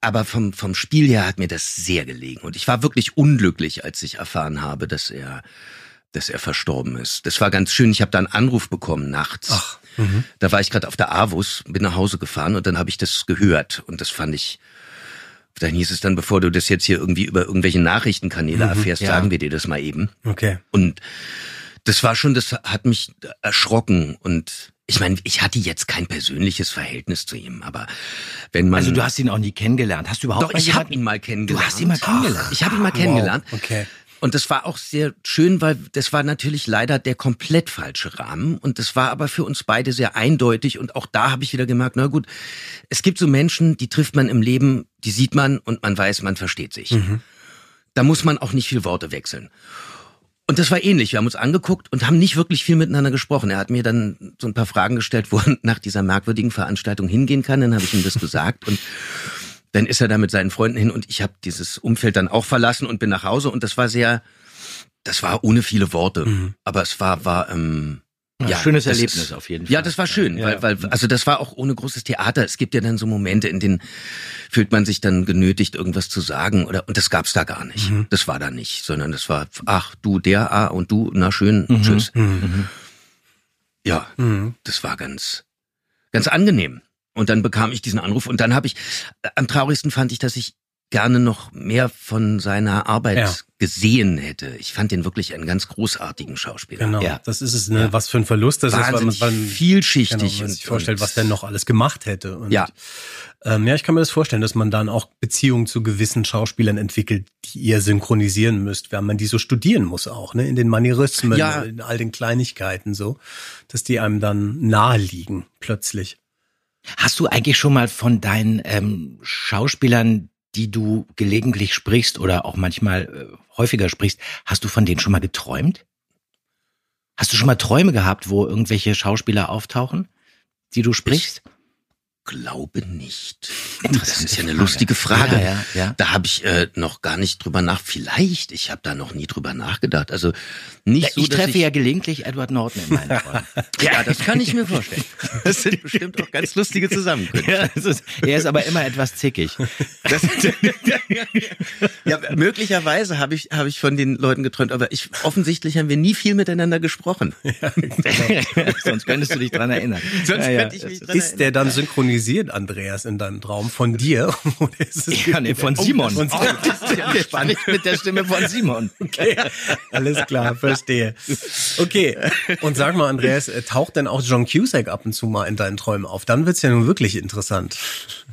aber vom, vom Spiel her hat mir das sehr gelegen. Und ich war wirklich unglücklich, als ich erfahren habe, dass er, dass er verstorben ist. Das war ganz schön. Ich habe da einen Anruf bekommen nachts. Ach, mhm. Da war ich gerade auf der Avus, bin nach Hause gefahren und dann habe ich das gehört. Und das fand ich. Dann hieß es dann, bevor du das jetzt hier irgendwie über irgendwelche Nachrichtenkanäle erfährst, ja. sagen wir dir das mal eben. Okay. Und das war schon, das hat mich erschrocken. Und ich meine, ich hatte jetzt kein persönliches Verhältnis zu ihm, aber wenn man. Also du hast ihn auch nie kennengelernt. Hast du überhaupt Doch, mal ich habe ihn mal kennengelernt. Du hast ihn mal kennengelernt. Ich habe ihn mal kennengelernt. Wow. Okay. Und das war auch sehr schön, weil das war natürlich leider der komplett falsche Rahmen. Und das war aber für uns beide sehr eindeutig. Und auch da habe ich wieder gemerkt, na gut, es gibt so Menschen, die trifft man im Leben, die sieht man und man weiß, man versteht sich. Da muss man auch nicht viel Worte wechseln. Und das war ähnlich. Wir haben uns angeguckt und haben nicht wirklich viel miteinander gesprochen. Er hat mir dann so ein paar Fragen gestellt, wo er nach dieser merkwürdigen Veranstaltung hingehen kann. Dann habe ich ihm das gesagt und dann ist er da mit seinen Freunden hin und ich habe dieses Umfeld dann auch verlassen und bin nach Hause und das war sehr, das war ohne viele Worte, aber es war war ähm, Ja, schönes Erlebnis ist- auf jeden Fall. Ja, das war schön, Ja. weil, weil also das war auch ohne großes Theater. Es gibt ja dann so Momente, in denen fühlt man sich dann genötigt, irgendwas zu sagen oder und das gab's da gar nicht. Das war da nicht, sondern das war ach du der ah und du na schön tschüss. Ja, das war ganz ganz angenehm. Und dann bekam ich diesen Anruf und dann habe ich am traurigsten fand ich, dass ich gerne noch mehr von seiner Arbeit Ja. gesehen hätte. Ich fand den wirklich einen ganz großartigen Schauspieler. Genau. Ja. Das ist es, ne? Was für ein Verlust das Wahnsinnig ist, weil man, weil, vielschichtig genau, man und- sich vorstellt, was der noch alles gemacht hätte. Und, Ja. Ähm, ja, ich kann mir das vorstellen, dass man dann auch Beziehungen zu gewissen Schauspielern entwickelt, die ihr synchronisieren müsst, weil man die so studieren muss auch, ne? In den Manierismen, Ja. in all den Kleinigkeiten so, dass die einem dann nahe liegen, plötzlich. Hast du eigentlich schon mal von deinen ähm, Schauspielern, die du gelegentlich sprichst oder auch manchmal äh, häufiger sprichst, hast du von denen schon mal geträumt? Hast du schon mal Träume gehabt, wo irgendwelche Schauspieler auftauchen, die du sprichst? Glaube nicht. Das ist ja eine Frage. lustige Frage. Ja, ja, ja. Da habe ich äh, noch gar nicht drüber nach. Vielleicht, ich habe da noch nie drüber nachgedacht. Also nicht Ja, so, ich treffe ich, ja gelegentlich Edward Norton in meinen Träumen. ja, das kann ich mir vorstellen. Das sind bestimmt auch ganz lustige Zusammenkünfte. ist, er ist aber immer etwas zickig. Das, ja, möglicherweise habe ich habe ich von den Leuten geträumt, aber ich offensichtlich haben wir nie viel miteinander gesprochen. Sonst könntest du dich dran erinnern. Sonst könnte ich mich dran Ist der dann synchronisiert, Andreas, in deinem Traum von dir? Oder ist es Ja, nee, von Simon. Von Simon. Der spricht mit der Stimme von Simon. Okay, alles klar, verstehe. Okay, und sag mal, Andreas, äh, taucht denn auch John Cusack ab und zu mal in deinen Träumen auf? Dann wird's ja nun wirklich interessant.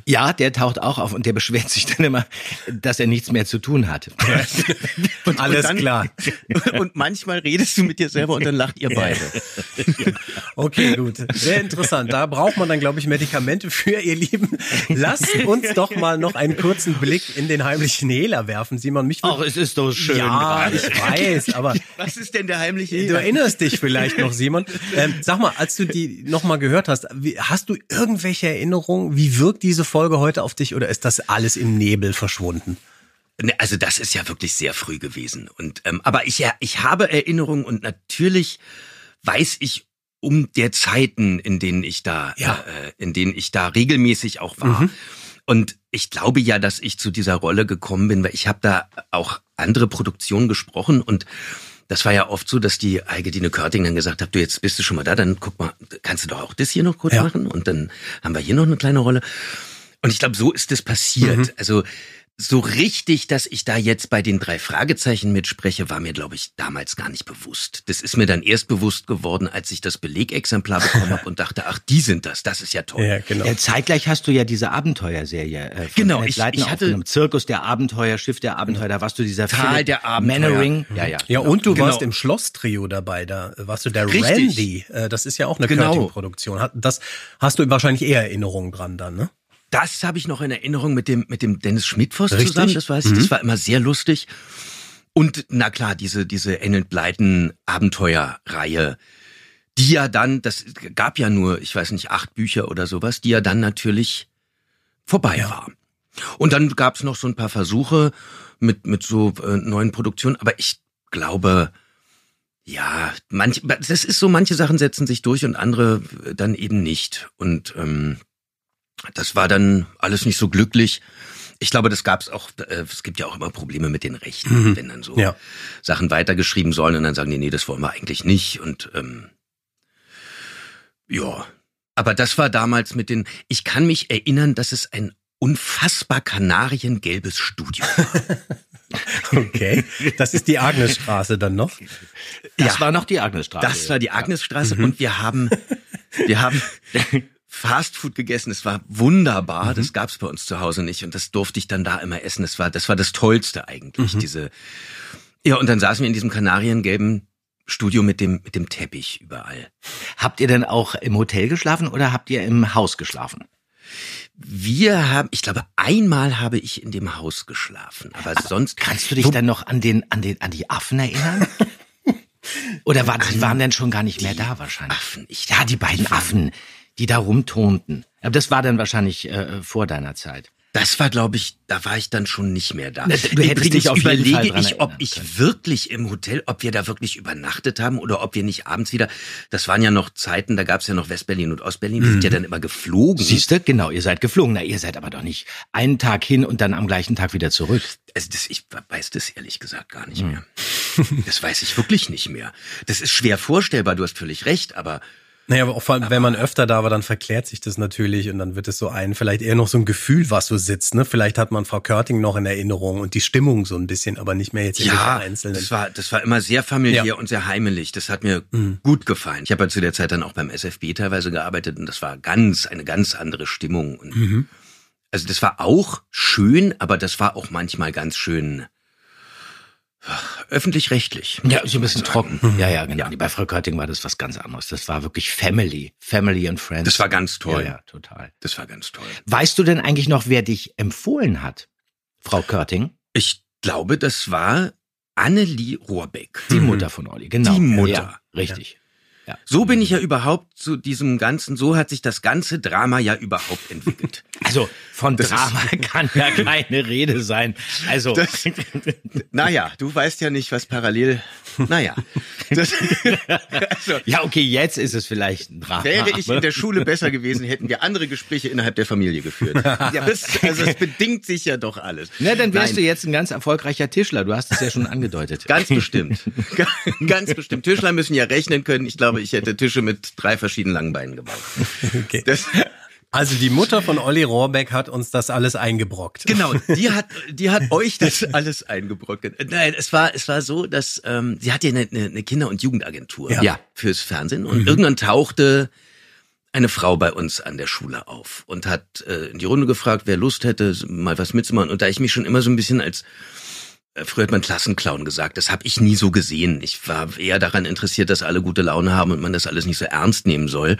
Ja, der taucht auch auf und der beschwert sich dann immer, dass er nichts mehr zu tun hat. Und, Alles und dann, klar. Und manchmal redest du mit dir selber und dann lacht ihr beide. Okay, gut. Sehr interessant. Da braucht man dann, glaube ich, Medikamente für, ihr Lieben. Lasst uns doch mal noch einen kurzen Blick in den heimlichen Hehler werfen, Simon. Mich Ach, es ist doch schön. Ja, gerade. ich weiß, aber Was ist denn der heimliche Hehler? Erinnerst dich vielleicht noch, Simon. Ähm, sag mal, als du die nochmal gehört hast, wie, hast du irgendwelche Erinnerungen? Wie wirkt diese Folge heute auf dich oder ist das alles im Nebel verschwunden? Ne, Also das ist ja wirklich sehr früh gewesen. Und ähm, aber ich ja, ich habe Erinnerungen und natürlich weiß ich um der Zeiten, in denen ich da, Ja. äh, in denen ich da regelmäßig auch war. Und ich glaube ja, dass ich zu dieser Rolle gekommen bin, weil ich habe da auch andere Produktionen gesprochen und das war ja oft so, dass die Eigedine Körting dann gesagt hat, du jetzt bist du schon mal da, dann guck mal, kannst du doch auch das hier noch kurz Ja. machen und dann haben wir hier noch eine kleine Rolle. Und ich glaube, so ist es passiert. Also so richtig, dass ich da jetzt bei den drei Fragezeichen mitspreche, war mir, glaube ich, damals gar nicht bewusst. Das ist mir dann erst bewusst geworden, als ich das Belegexemplar bekommen habe und dachte, ach, die sind das, das ist ja toll. genau. Ja, zeitgleich hast du ja diese Abenteuerserie. Äh, Genau, ich- ich hatte- auf einem Zirkus der Abenteuer, Schiff der Abenteuer, da warst du dieser Tal Philipp der Abenteuer. Mannering. Ja, ja. Ja, und du Genau. warst im Schloss-Trio dabei, da warst du der Richtig. Randy. Äh, Das ist ja auch eine Genau. Curting-Produktion. Das hast du wahrscheinlich eher Erinnerungen dran dann, ne? Das habe ich noch in Erinnerung mit dem, mit dem Dennis Schmidtfoss zusammen, das weiß ich. Das war immer sehr lustig. Und na klar, diese, diese Enid Blyton Abenteuerreihe, die ja dann, das gab ja nur, ich weiß nicht, acht Bücher oder sowas, die ja dann natürlich vorbei war. Und dann gab es noch so ein paar Versuche mit, mit so äh, neuen Produktionen, aber ich glaube, ja, manch, das ist so, manche Sachen setzen sich durch und andere äh, dann eben nicht. Und ähm, das war dann alles nicht so glücklich. Ich glaube, das gab es auch, äh, es gibt ja auch immer Probleme mit den Rechten, wenn dann so Ja. Sachen weitergeschrieben sollen und dann sagen die, nee, das wollen wir eigentlich nicht. Und ähm, ja, aber das war damals mit den, ich kann mich erinnern, dass es ein unfassbar kanariengelbes Studio war. Okay. Das ist die Agnesstraße dann noch. Das Ja. war noch die Agnesstraße. Das war die Agnesstraße und wir haben, wir haben Fastfood gegessen. Es war wunderbar. Das gab's bei uns zu Hause nicht und das durfte ich dann da immer essen. Das war, das war das Tollste eigentlich. Diese, ja und dann saßen wir in diesem kanariengelben Studio mit dem mit dem Teppich überall. Habt ihr denn auch im Hotel geschlafen oder habt ihr im Haus geschlafen? Wir haben, ich glaube, einmal habe ich in dem Haus geschlafen, aber sonst Kannst du dich dann noch an den, an den, an die Affen erinnern? Oder war, die waren denn schon gar nicht mehr da wahrscheinlich? Affen, ich- ja, die beiden waren- Affen, die da rumtonten. Aber das war dann wahrscheinlich äh, vor deiner Zeit. Das war, glaube ich, da war ich dann schon nicht mehr da. Na, du hättest dich auf jeden überlege Fall dran ich, ob ich können. wirklich im Hotel, ob wir da wirklich übernachtet haben oder ob wir nicht abends wieder. Das waren ja noch Zeiten, da gab es ja noch Westberlin und Ostberlin. Wir sind ja dann immer geflogen. Siehst du? Genau, ihr seid geflogen. Na, ihr seid aber doch nicht einen Tag hin und dann am gleichen Tag wieder zurück. Also das, ich weiß das ehrlich gesagt gar nicht mehr. Das weiß ich wirklich nicht mehr. Das ist schwer vorstellbar. Du hast völlig recht, aber Naja, aber auch vor allem, wenn man öfter da war, dann verklärt sich das natürlich und dann wird es so ein, vielleicht eher noch so ein Gefühl, was so sitzt, ne? Vielleicht hat man Frau Körting noch in Erinnerung und die Stimmung so ein bisschen, aber nicht mehr jetzt irgendwelche Ja, einzelnen. das war, das war immer sehr familiär Ja. und sehr heimelig. Das hat mir gut gefallen. Ich habe ja zu der Zeit dann auch beim SFB teilweise gearbeitet und das war ganz, eine ganz andere Stimmung. Und Also das war auch schön, aber das war auch manchmal ganz schön öffentlich-rechtlich. Ja, so ein bisschen trocken. Ja, ja, genau. Bei Frau Körting war das was ganz anderes. Das war wirklich Family. Family and Friends. Das war ganz toll. Ja, ja, total. Das war ganz toll. Weißt du denn eigentlich noch, wer dich empfohlen hat? Frau Körting? Ich glaube, das war Annelie Rohrbeck. Die Mutter von Olli, genau. Die Mutter. Ja, richtig. So bin ich ja überhaupt zu diesem ganzen, so hat sich das ganze Drama ja überhaupt entwickelt. Also von Das Drama kann ja keine Rede sein. Also Das, naja, du weißt ja nicht, was parallel. Naja. Das, also, ja, okay, jetzt ist es vielleicht ein Drama. wäre ich in der Schule besser gewesen, hätten wir andere Gespräche innerhalb der Familie geführt. Ja, das, also es bedingt sich ja doch alles. Na, dann wärst Nein, du jetzt ein ganz erfolgreicher Tischler. Du hast es ja schon angedeutet. Ganz bestimmt. Ganz bestimmt. Tischler müssen ja rechnen können. Ich glaube, ich hätte Tische mit drei verschiedenen Langbeinen gebaut. Okay. Das, Also die Mutter von Olli Rohrbeck hat uns das alles eingebrockt. Genau, die hat, die hat euch das alles eingebrockt. Nein, es war, es war so, dass ähm, sie hatte ja eine, eine Kinder- und Jugendagentur Ja. Ja. fürs Fernsehen und irgendwann tauchte eine Frau bei uns an der Schule auf und hat äh, in die Runde gefragt, wer Lust hätte, mal was mitzumachen. Und da ich mich schon immer so ein bisschen als früher hat man Klassenclown gesagt. Das habe ich nie so gesehen. Ich war eher daran interessiert, dass alle gute Laune haben und man das alles nicht so ernst nehmen soll.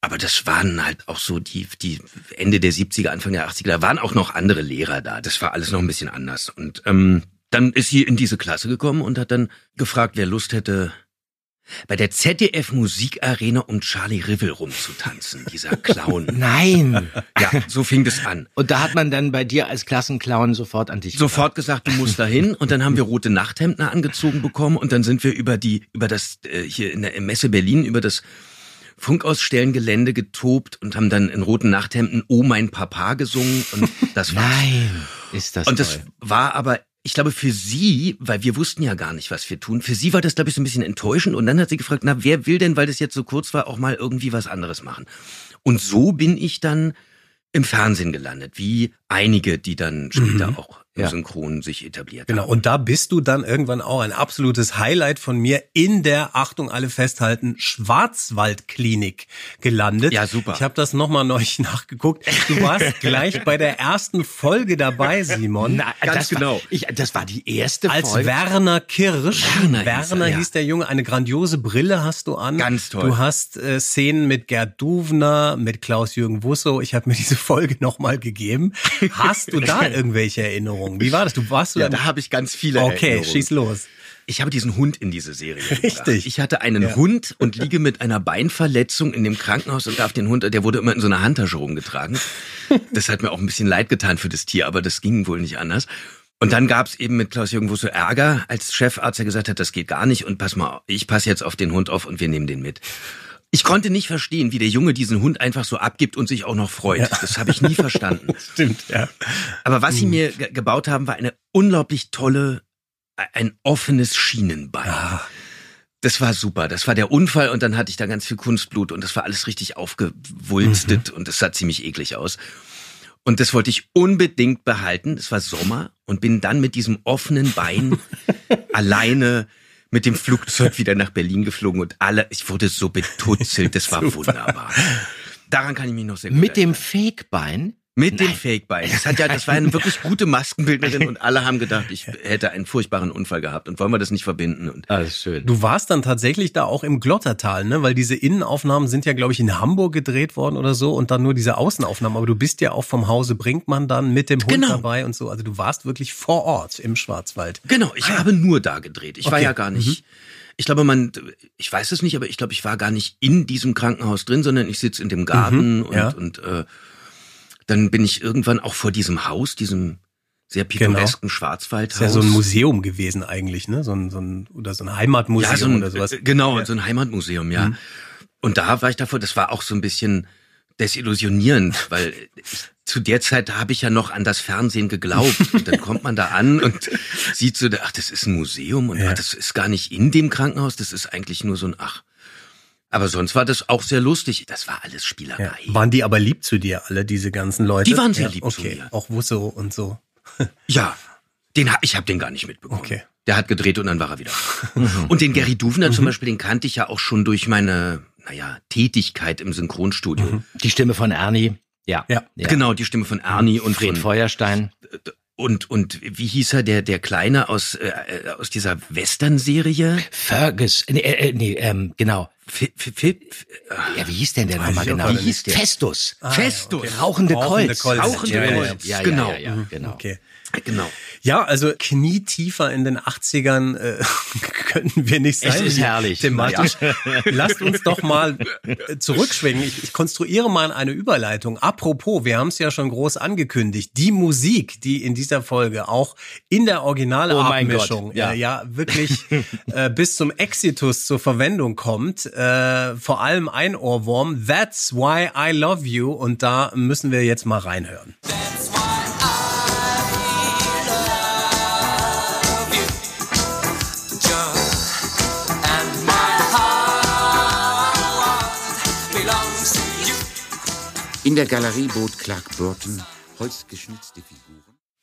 Aber das waren halt auch so die, die Ende der 70er, Anfang der 80er, da waren auch noch andere Lehrer da. Das war alles noch ein bisschen anders. Und ähm, dann ist sie in diese Klasse gekommen und hat dann gefragt, wer Lust hätte, bei der ZDF Musikarena um Charlie Rivel rumzutanzen, dieser Clown. Nein. Ja, so fing das an. Und da hat man dann bei dir als Klassenclown sofort an dich Sofort gesagt, du musst dahin und dann haben wir rote Nachthemden angezogen bekommen und dann sind wir über die über das äh, hier in der Messe Berlin über das Funkausstellengelände getobt und haben dann in roten Nachthemden Oh mein Papa gesungen und das war's. Nein, ist das Und das toll. war aber, ich glaube, für sie, weil wir wussten ja gar nicht, was wir tun, für sie war das, glaube ich, so ein bisschen enttäuschend. Und dann hat sie gefragt, na, wer will denn, weil das jetzt so kurz war, auch mal irgendwie was anderes machen? Und so bin ich dann im Fernsehen gelandet, wie einige, die dann später Mhm. auch Ja. Synchron sich etabliert Genau, haben. und da bist du dann irgendwann auch ein absolutes Highlight von mir in der, Achtung, alle festhalten, Schwarzwaldklinik gelandet. Ja, super. Ich habe das nochmal neu nachgeguckt. Du warst gleich bei der ersten Folge dabei, Simon. Na, Ganz das genau. War, ich, das war die erste als Folge. Werner Kirsch. Werner hieß Werner er, hieß, ja. der Junge. Eine grandiose Brille hast du an. Ganz toll. Du hast äh, Szenen mit Gerd Duvner, mit Klaus-Jürgen Wusso. Ich habe mir diese Folge nochmal gegeben. Hast du da irgendwelche Erinnerungen? Wie war das? Du warst du Ja, da habe ich ganz viele Okay, Erinnerungen. schieß los. Ich habe diesen Hund in diese Serie gebracht. Richtig. Ich hatte einen Ja. Hund und liege mit einer Beinverletzung in dem Krankenhaus und darf den Hund, der wurde immer in so einer Handtasche rumgetragen. Das hat mir auch ein bisschen leid getan für das Tier, aber das ging wohl nicht anders. Und dann gab's eben mit Klaus-Jürgen Wusso Ärger, als Chefarzt, der gesagt hat, das geht gar nicht und pass mal, ich passe jetzt auf den Hund auf und wir nehmen den mit. Ich konnte nicht verstehen, wie der Junge diesen Hund einfach so abgibt und sich auch noch freut. Das habe ich nie verstanden. Stimmt, ja. Aber was sie mir ge gebaut haben, war eine unglaublich tolle, ein offenes Schienenbein. Das war super. Das war der Unfall und dann hatte ich da ganz viel Kunstblut und das war alles richtig aufgewulstet und das sah ziemlich eklig aus. Und das wollte ich unbedingt behalten. Es war Sommer und bin dann mit diesem offenen Bein alleine mit dem Flugzeug wieder nach Berlin geflogen und alle, ich wurde so betutzelt. Das war wunderbar. Daran kann ich mich noch sehr gut Mit dem erinnern. Fake-Bein? Mit dem Fake-Bein. Das hat ja, das war eine wirklich gute Maskenbildnerin und alle haben gedacht, ich hätte einen furchtbaren Unfall gehabt und wollen wir das nicht verbinden und Ah, das ist schön. Du warst dann tatsächlich da auch im Glottertal, ne? Weil diese Innenaufnahmen sind ja, glaube ich, in Hamburg gedreht worden oder so und dann nur diese Außenaufnahmen. Aber du bist ja auch vom Hause Brinkmann dann mit dem Hund Genau. dabei und so. Also du warst wirklich vor Ort im Schwarzwald. Genau, ich habe nur da gedreht. Ich war Okay. ja gar nicht. Ich glaube, man, ich weiß es nicht, aber ich glaube, ich war gar nicht in diesem Krankenhaus drin, sondern ich sitze in dem Garten und, ja. und äh, dann bin ich irgendwann auch vor diesem Haus, diesem sehr pittoresken Schwarzwaldhaus. Ist ja so ein Museum gewesen eigentlich, ne? So ein, so ein oder so ein Heimatmuseum ja, so ein, oder sowas. äh, Genau, so ein Heimatmuseum, ja. Und da war ich davor, das war auch so ein bisschen desillusionierend, weil zu der Zeit habe ich ja noch an das Fernsehen geglaubt. Und dann kommt man da an und sieht so, ach, das ist ein Museum und Ja. ach, das ist gar nicht in dem Krankenhaus, das ist eigentlich nur so ein Ach. Aber sonst war das auch sehr lustig. Das war alles Spielerei. Ja. Waren die aber lieb zu dir, alle diese ganzen Leute? Die waren sehr ja, lieb zu okay. mir. Auch Wusso und so. Ja, den ha ich habe den gar nicht mitbekommen. Okay. Der hat gedreht und dann war er wieder. und den Gary Duvner zum Beispiel, den kannte ich ja auch schon durch meine, naja, Tätigkeit im Synchronstudio. Die Stimme von Ernie. Ja. Ja. Genau, die Stimme von Ernie und Fred von, Feuerstein. und und wie hieß er der der Kleine aus äh, äh, aus dieser Western-Serie? Fergus. Nee, äh, äh, nee ähm, genau. Ja, wie hieß denn der nochmal genau? Wie hieß der? Festus. Ah, Festus. okay. Rauchende Rauchende Kolz. Kolz. Rauchende ja, ja. Ja, ja, Genau. Ja, ja, genau. Okay. Genau. Ja, also knietiefer in den 80ern äh, könnten wir nicht sein. Es ist herrlich. Thematisch. Lasst uns doch mal äh, zurückschwingen. Ich, ich konstruiere mal eine Überleitung. Apropos, wir haben es ja schon groß angekündigt. Die Musik, die in dieser Folge auch in der originale Oh ja. Äh, ja wirklich äh, bis zum Exitus zur Verwendung kommt. Äh, vor allem ein Ohrwurm. That's why I love you. Und da müssen wir jetzt mal reinhören. In der Galerie bot Clark Burton holzgeschnitzte Figuren.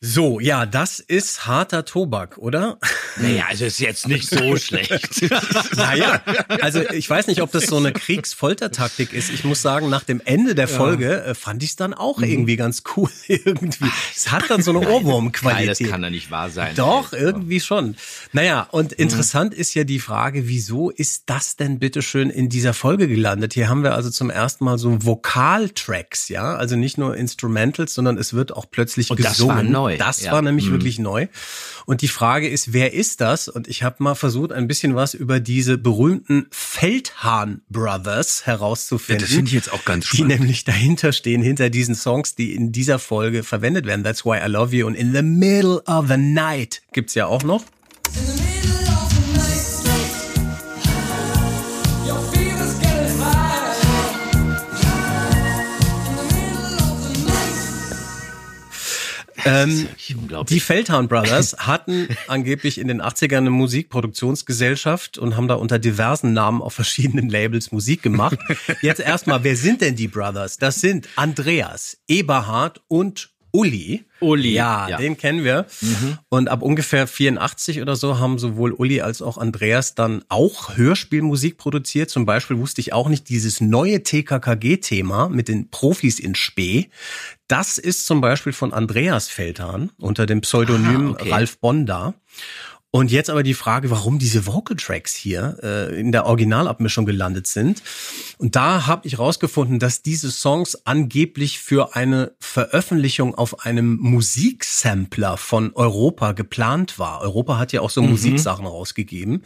So, ja, das ist harter Tobak, oder? Naja, also ist jetzt nicht so schlecht. naja, also ich weiß nicht, ob das so eine Kriegsfoltertaktik ist. Ich muss sagen, nach dem Ende der Folge äh, fand ich es dann auch irgendwie ganz cool. irgendwie. Es hat dann so eine Nein, Ohrwurmqualität. das kann doch nicht wahr sein. Doch, irgendwie schon. Naja, und interessant ist ja die Frage, wieso ist das denn bitteschön in dieser Folge gelandet? Hier haben wir also zum ersten Mal so Vokaltracks, ja, also nicht nur Instrumentals, sondern es wird auch plötzlich Und das gesungen. war neu, Das ja. war nämlich Mhm. wirklich neu. Und die Frage ist, wer ist das? Und ich habe mal versucht, ein bisschen was über diese berühmten Feldhahn Brothers herauszufinden. Ja, das finde ich jetzt auch ganz Die spannend. nämlich dahinter stehen, hinter diesen Songs, die in dieser Folge verwendet werden. That's why I love you. Und in the middle of the night gibt's ja auch noch. Ähm, die Feldhahn Brothers hatten angeblich in den 80ern eine Musikproduktionsgesellschaft und haben da unter diversen Namen auf verschiedenen Labels Musik gemacht. Jetzt erstmal, wer sind denn die Brothers? Das sind Andreas, Eberhard und Uli. Uli, Ja, ja. den kennen wir. Und ab ungefähr 84 oder so haben sowohl Uli als auch Andreas dann auch Hörspielmusik produziert. Zum Beispiel wusste ich auch nicht dieses neue TKKG-Thema mit den Profis in Spee. Das ist zum Beispiel von Andreas Feldhahn unter dem Pseudonym Aha, okay. Ralf Bonda. Und jetzt aber die Frage, warum diese Vocal Tracks hier äh, in der Originalabmischung gelandet sind. Und da habe ich rausgefunden, dass diese Songs angeblich für eine Veröffentlichung auf einem Musiksampler von Europa geplant war. Europa hat ja auch so Mhm. Musiksachen rausgegeben.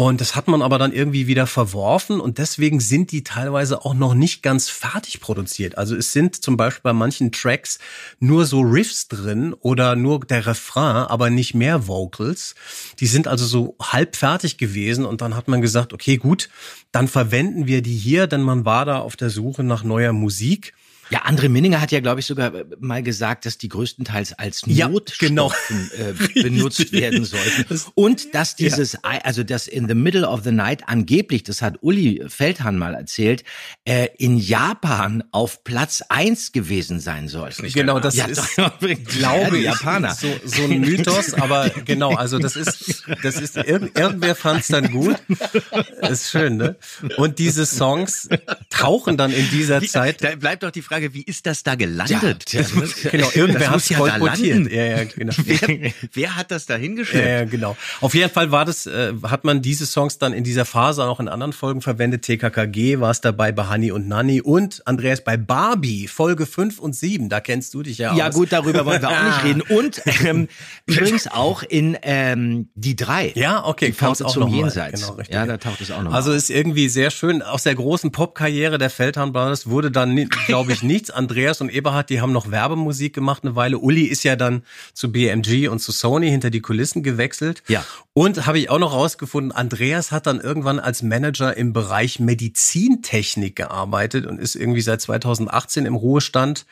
Und das hat man aber dann irgendwie wieder verworfen und deswegen sind die teilweise auch noch nicht ganz fertig produziert. Also es sind zum Beispiel bei manchen Tracks nur so Riffs drin oder nur der Refrain, aber nicht mehr Vocals. Die sind also so halb fertig gewesen und dann hat man gesagt, okay, gut, dann verwenden wir die hier, denn man war da auf der Suche nach neuer Musik. Ja, André Minninger hat ja, glaube ich, sogar äh, mal gesagt, dass die größtenteils als Ja, Notstoffe genau. äh, benutzt werden sollten. Und dass dieses, Ei- also das in the middle of the night angeblich, das hat Uli Feldhahn mal erzählt, äh, in Japan auf Platz eins gewesen sein soll. Genau, das ja, ist, glaube ich, Japaner. so, so ein Mythos, aber genau, also das ist, das ist, irgend, irgendwer fand es dann gut. Ist schön, ne? Und diese Songs tauchen dann in dieser Zeit. Da bleibt doch die Frage, wie ist das da gelandet? Ja, das muss- Genau, irgendwer hat ja da kolportiert. landen. Ja, ja, genau. Wer, wer hat das da Ja, hingeschleppt? ja, genau. Auf jeden Fall war das, äh, hat man diese Songs dann in dieser Phase auch in anderen Folgen verwendet. TKKG war es dabei bei Hani und Nani und Andreas bei Barbie, Folge 5 und 7. Da kennst du dich ja, Ja aus. gut, darüber wollen wir auch nicht reden. Und ähm, übrigens auch in ähm, die drei. Ja, okay, Die kommt's auch zum. Jenseits. Genau, richtig. ja, da taucht es auch noch Also mal ist irgendwie sehr schön. Aus der großen Popkarriere der Feldhahn Brothers wurde dann, glaube ich, nichts. Andreas und Eberhard, die haben noch Werbemusik gemacht eine Weile. Uli ist ja dann zu BMG und zu Sony hinter die Kulissen gewechselt. Ja. Und habe ich auch noch rausgefunden, Andreas hat dann irgendwann als Manager im Bereich Medizintechnik gearbeitet und ist irgendwie seit 2018 im Ruhestand.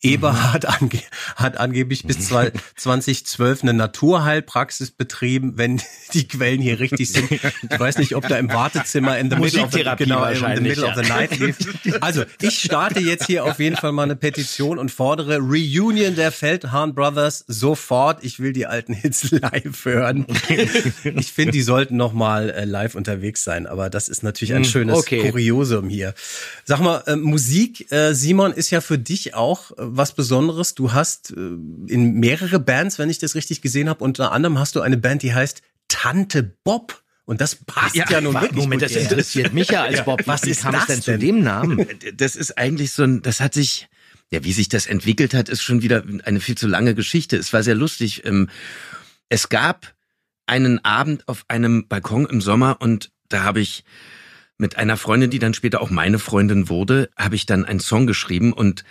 Eberhard ange hat angeblich bis zwei- 2012 eine Naturheilpraxis betrieben, wenn die Quellen hier richtig sind. Ich weiß nicht, ob da im Wartezimmer in the middle of the, genau, in the middle of the ja. night lief. Also, ich starte jetzt hier auf jeden Fall mal eine Petition und fordere Reunion der Feldhahn Brothers sofort. Ich will die alten Hits live hören. Ich finde, die sollten noch mal äh, live unterwegs sein, aber das ist natürlich ein schönes okay. Kuriosum hier. Sag mal, äh, Musik, äh, Simon, ist ja für dich auch was Besonderes. Du hast äh, in mehrere Bands, wenn ich das richtig gesehen habe, unter anderem hast du eine Band, die heißt Tante Bob. Und das passt ja, nun wirklich Moment, das interessiert mich ja als Ja, Bob. was Wie ist kam es das denn zu dem Namen? Das ist eigentlich so ein, das hat sich, ja, wie sich das entwickelt hat, ist schon wieder eine viel zu lange Geschichte. Es war sehr lustig. Ähm, Es gab einen Abend auf einem Balkon im Sommer und da habe ich mit einer Freundin, die dann später auch meine Freundin wurde, habe ich dann einen Song geschrieben und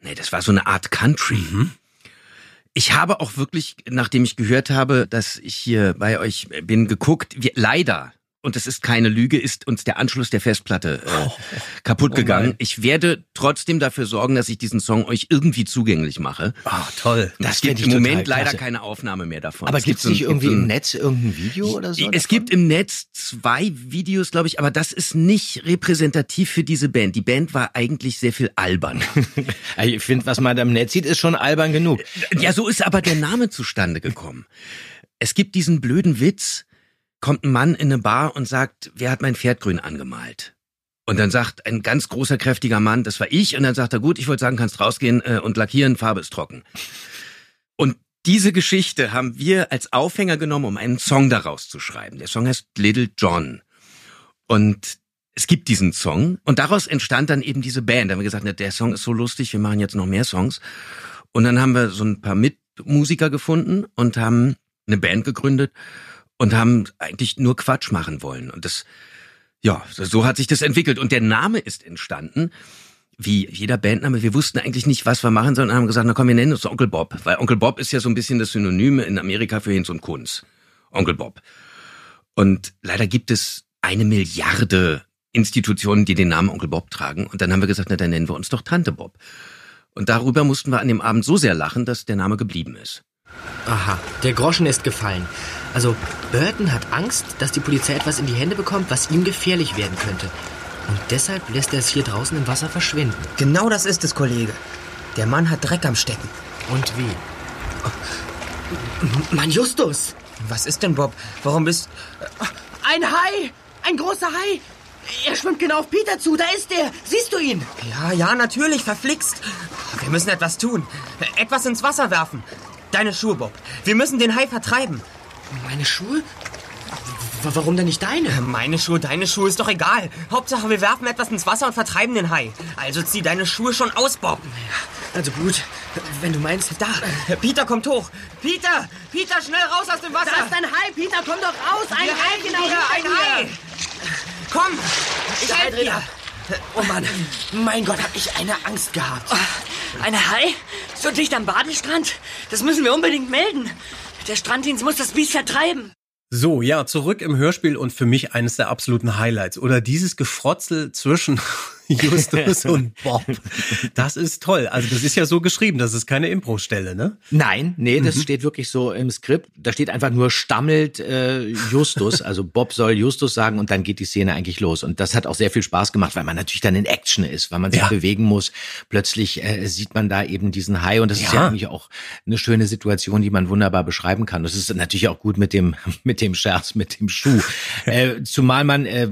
nee, das war so eine Art Country. Ich habe auch wirklich, nachdem ich gehört habe, dass ich hier bei euch bin, geguckt. Wir, leider, und es ist keine Lüge, ist uns der Anschluss der Festplatte äh, kaputt gegangen. nein. ich werde trotzdem dafür sorgen, dass ich diesen Song euch irgendwie zugänglich mache. Ach, toll. Das es gibt im Moment leider klasse. keine Aufnahme mehr davon. Aber Es so ein- nicht irgendwie im Netz irgendein Video oder so? Es gibt im Netz zwei Videos, glaube ich, aber das ist nicht repräsentativ für diese Band. Die Band war eigentlich sehr viel albern. Ich finde, was man da im Netz sieht, ist schon albern genug. Ja, so ist aber der Name zustande gekommen. Es gibt diesen blöden Witz, kommt ein Mann in eine Bar und sagt, wer hat mein Pferd grün angemalt? Und dann sagt ein ganz großer, kräftiger Mann, das war ich. Und dann sagt er, gut, ich wollte sagen, kannst rausgehen äh, und lackieren, Farbe ist trocken. Und diese Geschichte haben wir als Aufhänger genommen, um einen Song daraus zu schreiben. Der Song heißt Little John. Und es gibt diesen Song und daraus entstand dann eben diese Band. Da haben wir gesagt, na, der Song ist so lustig, wir machen jetzt noch mehr Songs. Und dann haben wir so ein paar Mitmusiker gefunden und haben eine Band gegründet und haben eigentlich nur Quatsch machen wollen. Und das, ja, so hat sich das entwickelt. Und der Name ist entstanden, wie jeder Bandname. Wir wussten eigentlich nicht, was wir machen sollen und haben gesagt, na komm, wir nennen uns Onkel Bob. Weil Onkel Bob ist ja so ein bisschen das Synonym in Amerika für Hinz und Kunz. Onkel Bob. Und leider gibt es eine Milliarde Institutionen, die den Namen Onkel Bob tragen. Und dann haben wir gesagt, na dann nennen wir uns doch Tante Bob. Und darüber mussten wir an dem Abend so sehr lachen, dass der Name geblieben ist. Aha, der Groschen ist gefallen. Also, Burton hat Angst, dass die Polizei etwas in die Hände bekommt, was ihm gefährlich werden könnte. Und deshalb lässt er es hier draußen im Wasser verschwinden. Genau das ist es, Kollege. Der Mann hat Dreck am Stecken. Und wie? Mein Justus! Was ist denn, Bob? Warum bist... Ein Hai! Ein großer Hai! Er schwimmt genau auf Peter zu, da ist er! Siehst du ihn? Ja, ja, natürlich, verflixt. Wir müssen etwas tun. Etwas ins Wasser werfen. Deine Schuhe, Bob. Wir müssen den Hai vertreiben. Meine Schuhe? W warum denn nicht deine? Meine Schuhe, deine Schuhe, ist doch egal. Hauptsache, wir werfen etwas ins Wasser und vertreiben den Hai. Also zieh deine Schuhe schon aus, Bob. Also gut, wenn du meinst, da. Peter kommt hoch. Peter! Peter, schnell raus aus dem Wasser! Da ist ein Hai, Peter, komm doch raus! Ein Wir Hai, genau hinter ein. Hai! Komm! Ich helfe dir! Oh Mann, mein Gott, hab ich eine Angst gehabt. Ein Hai? So dicht am Badestrand? Das müssen wir unbedingt melden. Der Stranddienst muss das Biest vertreiben. So, ja, zurück im Hörspiel und für mich eines der absoluten Highlights. Oder dieses Gefrotzel zwischen Justus und Bob. Das ist toll. Also das ist ja so geschrieben, das ist keine Impro-Stelle, ne? Nein, nee, das Mhm. steht wirklich so im Skript. Da steht einfach nur stammelt äh, Justus, also Bob soll Justus sagen und dann geht die Szene eigentlich los. Und das hat auch sehr viel Spaß gemacht, weil man natürlich dann in Action ist, weil man sich Ja. bewegen muss. Plötzlich äh, sieht man da eben diesen Hai und das ist Ja. ja eigentlich auch eine schöne Situation, die man wunderbar beschreiben kann. Das ist natürlich auch gut mit dem mit dem Scherz, mit dem Schuh. äh, zumal man äh,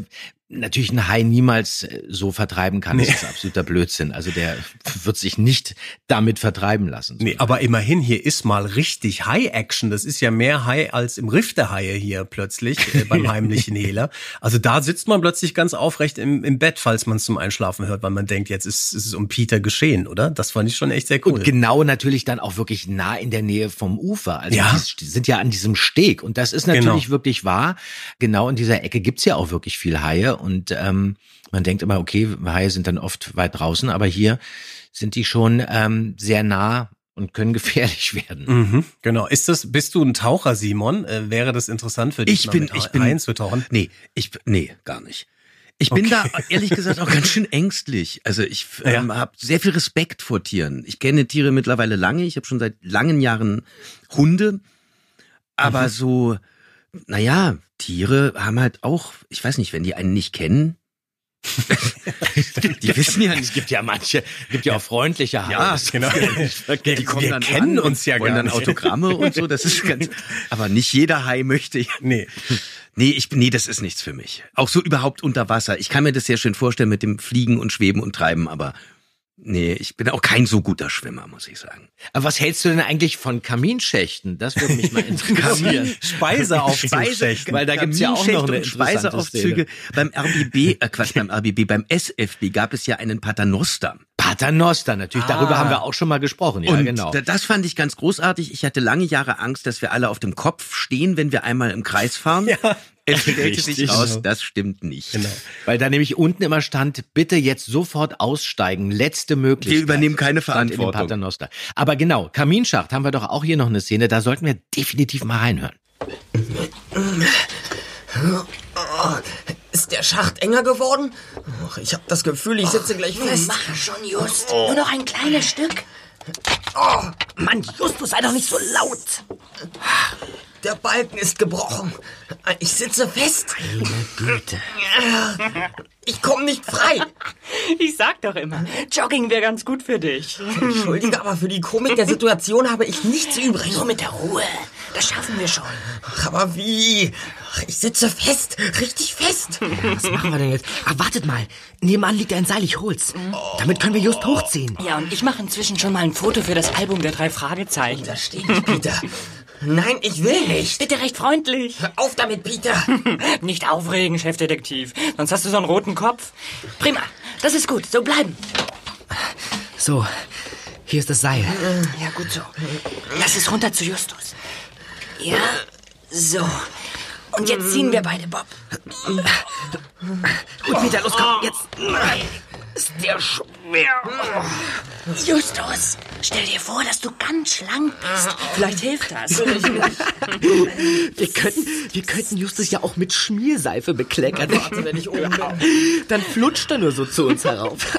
natürlich einen Hai niemals äh, so vertreiben kann. Das Nee. ist absoluter Blödsinn. Also der wird sich nicht damit vertreiben lassen. Nee, aber immerhin, hier ist mal richtig High-Action. Das ist ja mehr High als im Riff der Haie hier plötzlich äh, beim heimlichen Hehler. Also da sitzt man plötzlich ganz aufrecht im, im Bett, falls man es zum Einschlafen hört, weil man denkt, jetzt ist, ist es um Peter geschehen, oder? Das fand ich schon echt sehr cool. Und genau natürlich dann auch wirklich nah in der Nähe vom Ufer. Also Ja. die sind ja an diesem Steg. Und das ist natürlich Genau. wirklich wahr. Genau in dieser Ecke gibt's ja auch wirklich viel Haie. Und ähm, man denkt immer, okay, Haie sind dann oft weit draußen, aber hier sind die schon ähm, sehr nah und können gefährlich werden. Mhm, genau. Ist das, bist du ein Taucher, Simon? Äh, wäre das interessant für dich, Ich mal bin, ich bin, Haien zu tauchen? Nee, ich, nee, gar nicht. Ich bin Okay. da ehrlich gesagt auch ganz schön ängstlich. Also ich ähm, habe sehr viel Respekt vor Tieren. Ich kenne Tiere mittlerweile lange. Ich habe schon seit langen Jahren Hunde. Aber Mhm. so, naja, Tiere haben halt auch, ich weiß nicht, wenn die einen nicht kennen. die wissen ja Es nicht. gibt ja manche, gibt ja auch freundliche Haie. Ja, genau. Die kommen Wir dann kennen uns ja gar dann nicht. Autogramme und so. Das ist ganz. Aber nicht jeder Hai möchte. Nee. Nee, ich, nee, das ist nichts für mich. Auch so überhaupt unter Wasser. Ich kann mir das sehr schön vorstellen mit dem Fliegen und Schweben und Treiben, aber nee, ich bin auch kein so guter Schwimmer, muss ich sagen. Aber was hältst du denn eigentlich von Kaminschächten? Das würde mich mal interessieren. Speiseaufzugschächten. Weil da gibt's ja auch noch eine Speiseaufzüge. Beim RBB, äh Quatsch, beim RBB, beim SFB gab es ja einen Paternoster. Paternoster, natürlich. Darüber Ah. haben wir auch schon mal gesprochen. Ja, und genau. da- das fand ich ganz großartig. Ich hatte lange Jahre Angst, dass wir alle auf dem Kopf stehen, wenn wir einmal im Kreis fahren. Ja. Es stellte sich raus, Genau. das stimmt nicht. Genau. Weil da nämlich unten immer stand, bitte jetzt sofort aussteigen, letzte Möglichkeit. Wir übernehmen keine Verantwortung. Paternoster. Aber genau, Kaminschacht haben wir doch auch hier noch eine Szene, da sollten wir definitiv mal reinhören. Oh, ist der Schacht enger geworden? Och, ich habe das Gefühl, ich sitze gleich fest. Mach schon, Just. Nur noch ein kleines Stück. Oh, Mann, Justus, sei doch nicht so laut. der Balken ist gebrochen. Ich sitze fest. Meine Güte. Ich komme nicht frei. Ich sag doch immer, Jogging wäre ganz gut für dich. Entschuldige, aber für die Komik der Situation habe ich nichts übrig. Nur mit der Ruhe. Das schaffen wir schon. Ach, aber wie? Ach, Ich sitze fest, richtig fest. Was machen wir denn jetzt? Ah, wartet mal. Nebenan liegt ein Seil, ich hol's. Damit können wir just hochziehen. Ja, und ich mache inzwischen schon mal ein Foto für das Album der drei Fragezeichen. Da steht ich, Peter. Nein, ich will nicht. Bitte recht freundlich. Hör auf damit, Peter. Nicht aufregen, Chefdetektiv. Sonst hast du so einen roten Kopf. Prima. Das ist gut. So bleiben. So, hier ist das Seil. Ja, gut so. Lass es runter zu Justus. Ja, so. Und jetzt ziehen wir beide, Bob. Gut, Peter, los, komm, jetzt. Ist der schwer. Justus, stell dir vor, dass du ganz schlank bist. Vielleicht hilft das. Wir könnten, wir könnten Justus ja auch mit Schmierseife bekleckern. Warte, wenn ich oben bin. Dann flutscht er nur so zu uns herauf.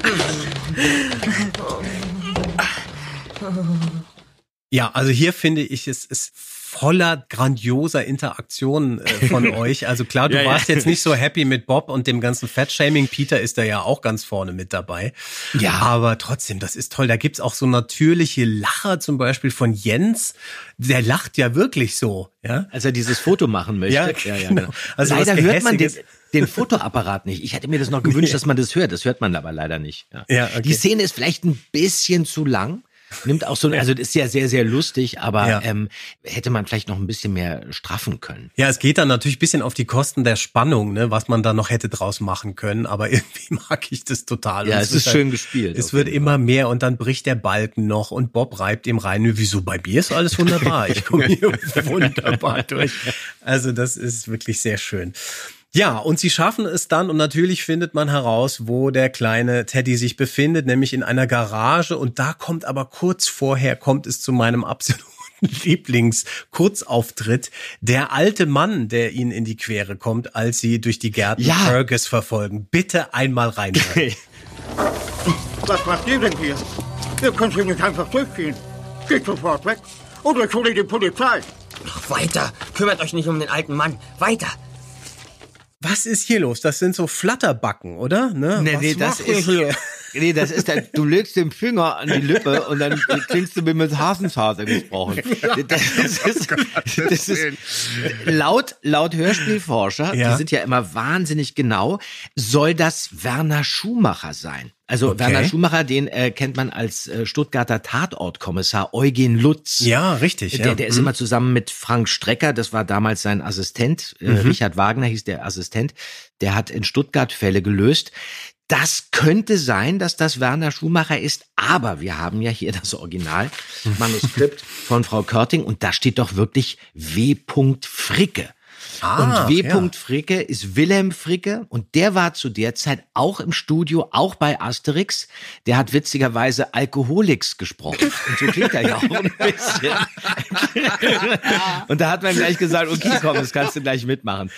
Ja, also hier finde ich, es ist voller grandioser Interaktionen äh, von euch. Also klar, du Ja, ja. warst jetzt nicht so happy mit Bob und dem ganzen Fettshaming. Peter ist da ja auch ganz vorne mit dabei. Ja. Aber trotzdem, das ist toll. Da gibt's auch so natürliche Lacher, zum Beispiel von Jens. Der lacht ja wirklich so. Ja, Als er dieses Foto machen möchte. Ja, genau. Also leider hört man den, den Fotoapparat nicht. Ich hätte mir das noch gewünscht, dass man das hört. Das hört man aber leider nicht. Ja. Ja, okay. Die Szene ist vielleicht ein bisschen zu lang. Nimmt auch so, also das ist ja sehr, sehr lustig, aber Ja. ähm, hätte man vielleicht noch ein bisschen mehr straffen können. Ja, es geht dann natürlich ein bisschen auf die Kosten der Spannung, ne, was man da noch hätte draus machen können, aber irgendwie mag ich das total. Ja, Und es wird ist schön gespielt, Es wird immer mehr und dann bricht der Balken noch und Bob reibt ihm rein. Wieso bei mir ist alles wunderbar? Ich komme hier wunderbar durch. Also das ist wirklich sehr schön. Ja, und sie schaffen es dann und natürlich findet man heraus, wo der kleine Teddy sich befindet, nämlich in einer Garage und da kommt aber kurz vorher kommt es zu meinem absoluten Lieblings-Kurzauftritt. Der alte Mann, der ihnen in die Quere kommt, als sie durch die Gärten Ja. Fergus verfolgen. Bitte einmal reinhören. Was macht ihr denn hier? Ihr könnt hier nicht einfach durchgehen. Geht sofort weg. Oder ich hole die Polizei. Ach, weiter. Kümmert euch nicht um den alten Mann. Weiter. Was ist hier los? Das sind so Flatterbacken, oder? Ne? Nee, Was nee, das ist, hier? nee, das ist, dann, du legst den Finger an die Lippe und dann klingst du wie mit Hasenshaare gesprochen. Das ist, das ist laut, laut Hörspielforscher, Ja. die sind ja immer wahnsinnig genau, soll das Werner Schumacher sein. Also Okay. Werner Schumacher, den äh, kennt man als äh, Stuttgarter Tatortkommissar Eugen Lutz. Ja, richtig. Der, ja. der ist Mhm. immer zusammen mit Frank Strecker, das war damals sein Assistent, äh, Mhm. Richard Wagner hieß der Assistent, der hat in Stuttgart Fälle gelöst. Das könnte sein, dass das Werner Schumacher ist, aber wir haben ja hier das Originalmanuskript von Frau Körting und da steht doch wirklich W. Fricke. Ah, und W. ja. Fricke ist Wilhelm Fricke und der war zu der Zeit auch im Studio, auch bei Asterix. Der hat witzigerweise Alkoholix gesprochen. Und so klingt er ja auch ein bisschen. und da hat man gleich gesagt, okay, komm, das kannst du gleich mitmachen.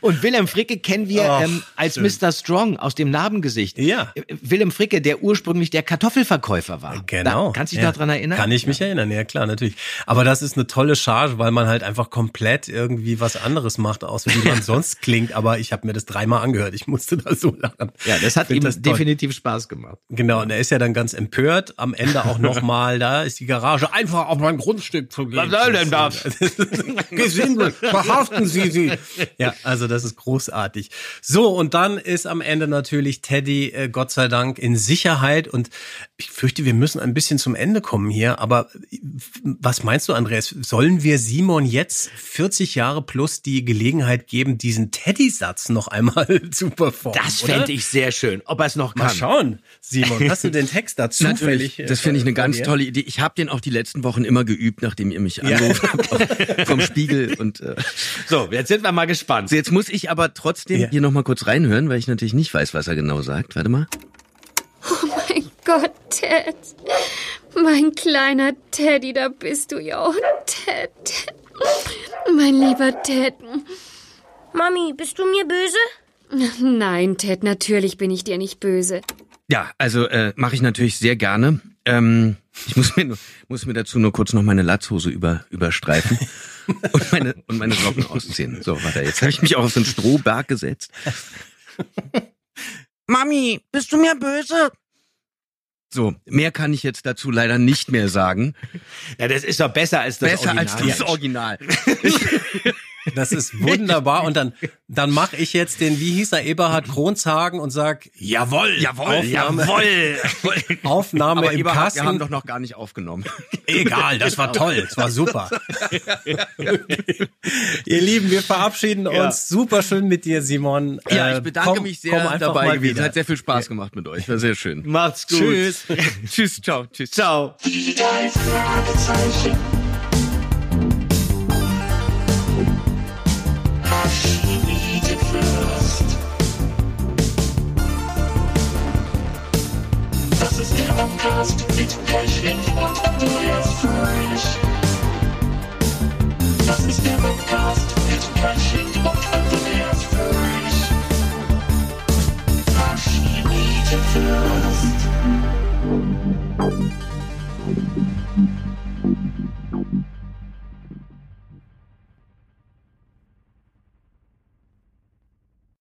und Wilhelm Fricke kennen wir Ach, ähm, als schön. Mr. Strong aus dem Narbengesicht. Ja. Äh, Wilhelm Fricke, der ursprünglich der Kartoffelverkäufer war. Genau. Da, kannst du dich Ja. dran erinnern? Kann ich mich erinnern, ja klar, natürlich. Aber das ist eine tolle Charge, weil man halt einfach komplett irgendwie was anderes macht, aus wie man sonst klingt. Aber ich habe mir das dreimal angehört. Ich musste da so lachen. Ja, das hat ihm das definitiv Spaß gemacht. Genau, und er ist ja dann ganz empört. Am Ende auch nochmal, da ist die Garage einfach auf mein Grundstück zu gehen. Was soll denn das? Gesindel, verhaften Sie sie. Ja, also das ist großartig. So, und dann ist am Ende natürlich Teddy, äh, Gott sei Dank, in Sicherheit. Und ich fürchte, wir müssen ein bisschen zum Ende kommen hier. Aber äh, was meinst du, Andreas? Sollen wir Simon jetzt 40 Jahre plus die Gelegenheit geben, diesen Teddy-Satz noch einmal zu performen? Das fände ich sehr schön. Ob er es noch kann. Mal schauen, Simon. Hast du den Text dazu Natürlich, zufällig? äh, das finde ich eine ganz tolle Idee. Ich habe den auch die letzten Wochen immer geübt, nachdem ihr mich Ja. angerufen habt vom Spiegel. Und äh, So, jetzt sind wir mal gespannt. so, jetzt muss ich aber trotzdem Ja. hier noch mal kurz reinhören, weil ich natürlich nicht weiß, was er genau sagt. Warte mal. Oh mein Gott, Ted. Mein kleiner Teddy, da bist du ja. Oh, Ted. Mein lieber Ted. Mami, bist du mir böse? Nein, Ted, natürlich bin ich dir nicht böse. Ja, also äh, mache ich natürlich sehr gerne. Ähm, ich muss mir, nur, muss mir dazu nur kurz noch meine Latzhose über, überstreifen und meine, und meine Socken ausziehen. So, warte, jetzt habe ich mich auch auf so einen Strohberg gesetzt. Mami, bist du mir böse? So, mehr kann ich jetzt dazu leider nicht mehr sagen. Ja, das ist doch besser als das Besser Original. als das Original. Das ist wunderbar. Und dann, dann mache ich jetzt den, wie hieß er, Eberhard Kronzhagen und sag, jawohl, Jawohl, Aufnahme, jawohl. Aufnahme Aber im Eberhard, wir Kasten. haben doch noch gar nicht aufgenommen. Egal, das war toll, das war super. Ihr Lieben, wir verabschieden Ja. uns. Super schön mit dir, Simon. Ja, Äh, ich bedanke komm- mich sehr einfach dabei mal gewesen. Hat sehr viel Spaß gemacht mit euch. War sehr schön. Macht's gut. Tschüss. Tschüss, ciao. Tschüss. Ciao. Podcast mit Technik und Andreas Fröhlich. Das ist der Podcast mit Technik und Andreas Fröhlich. Schmiedefürst.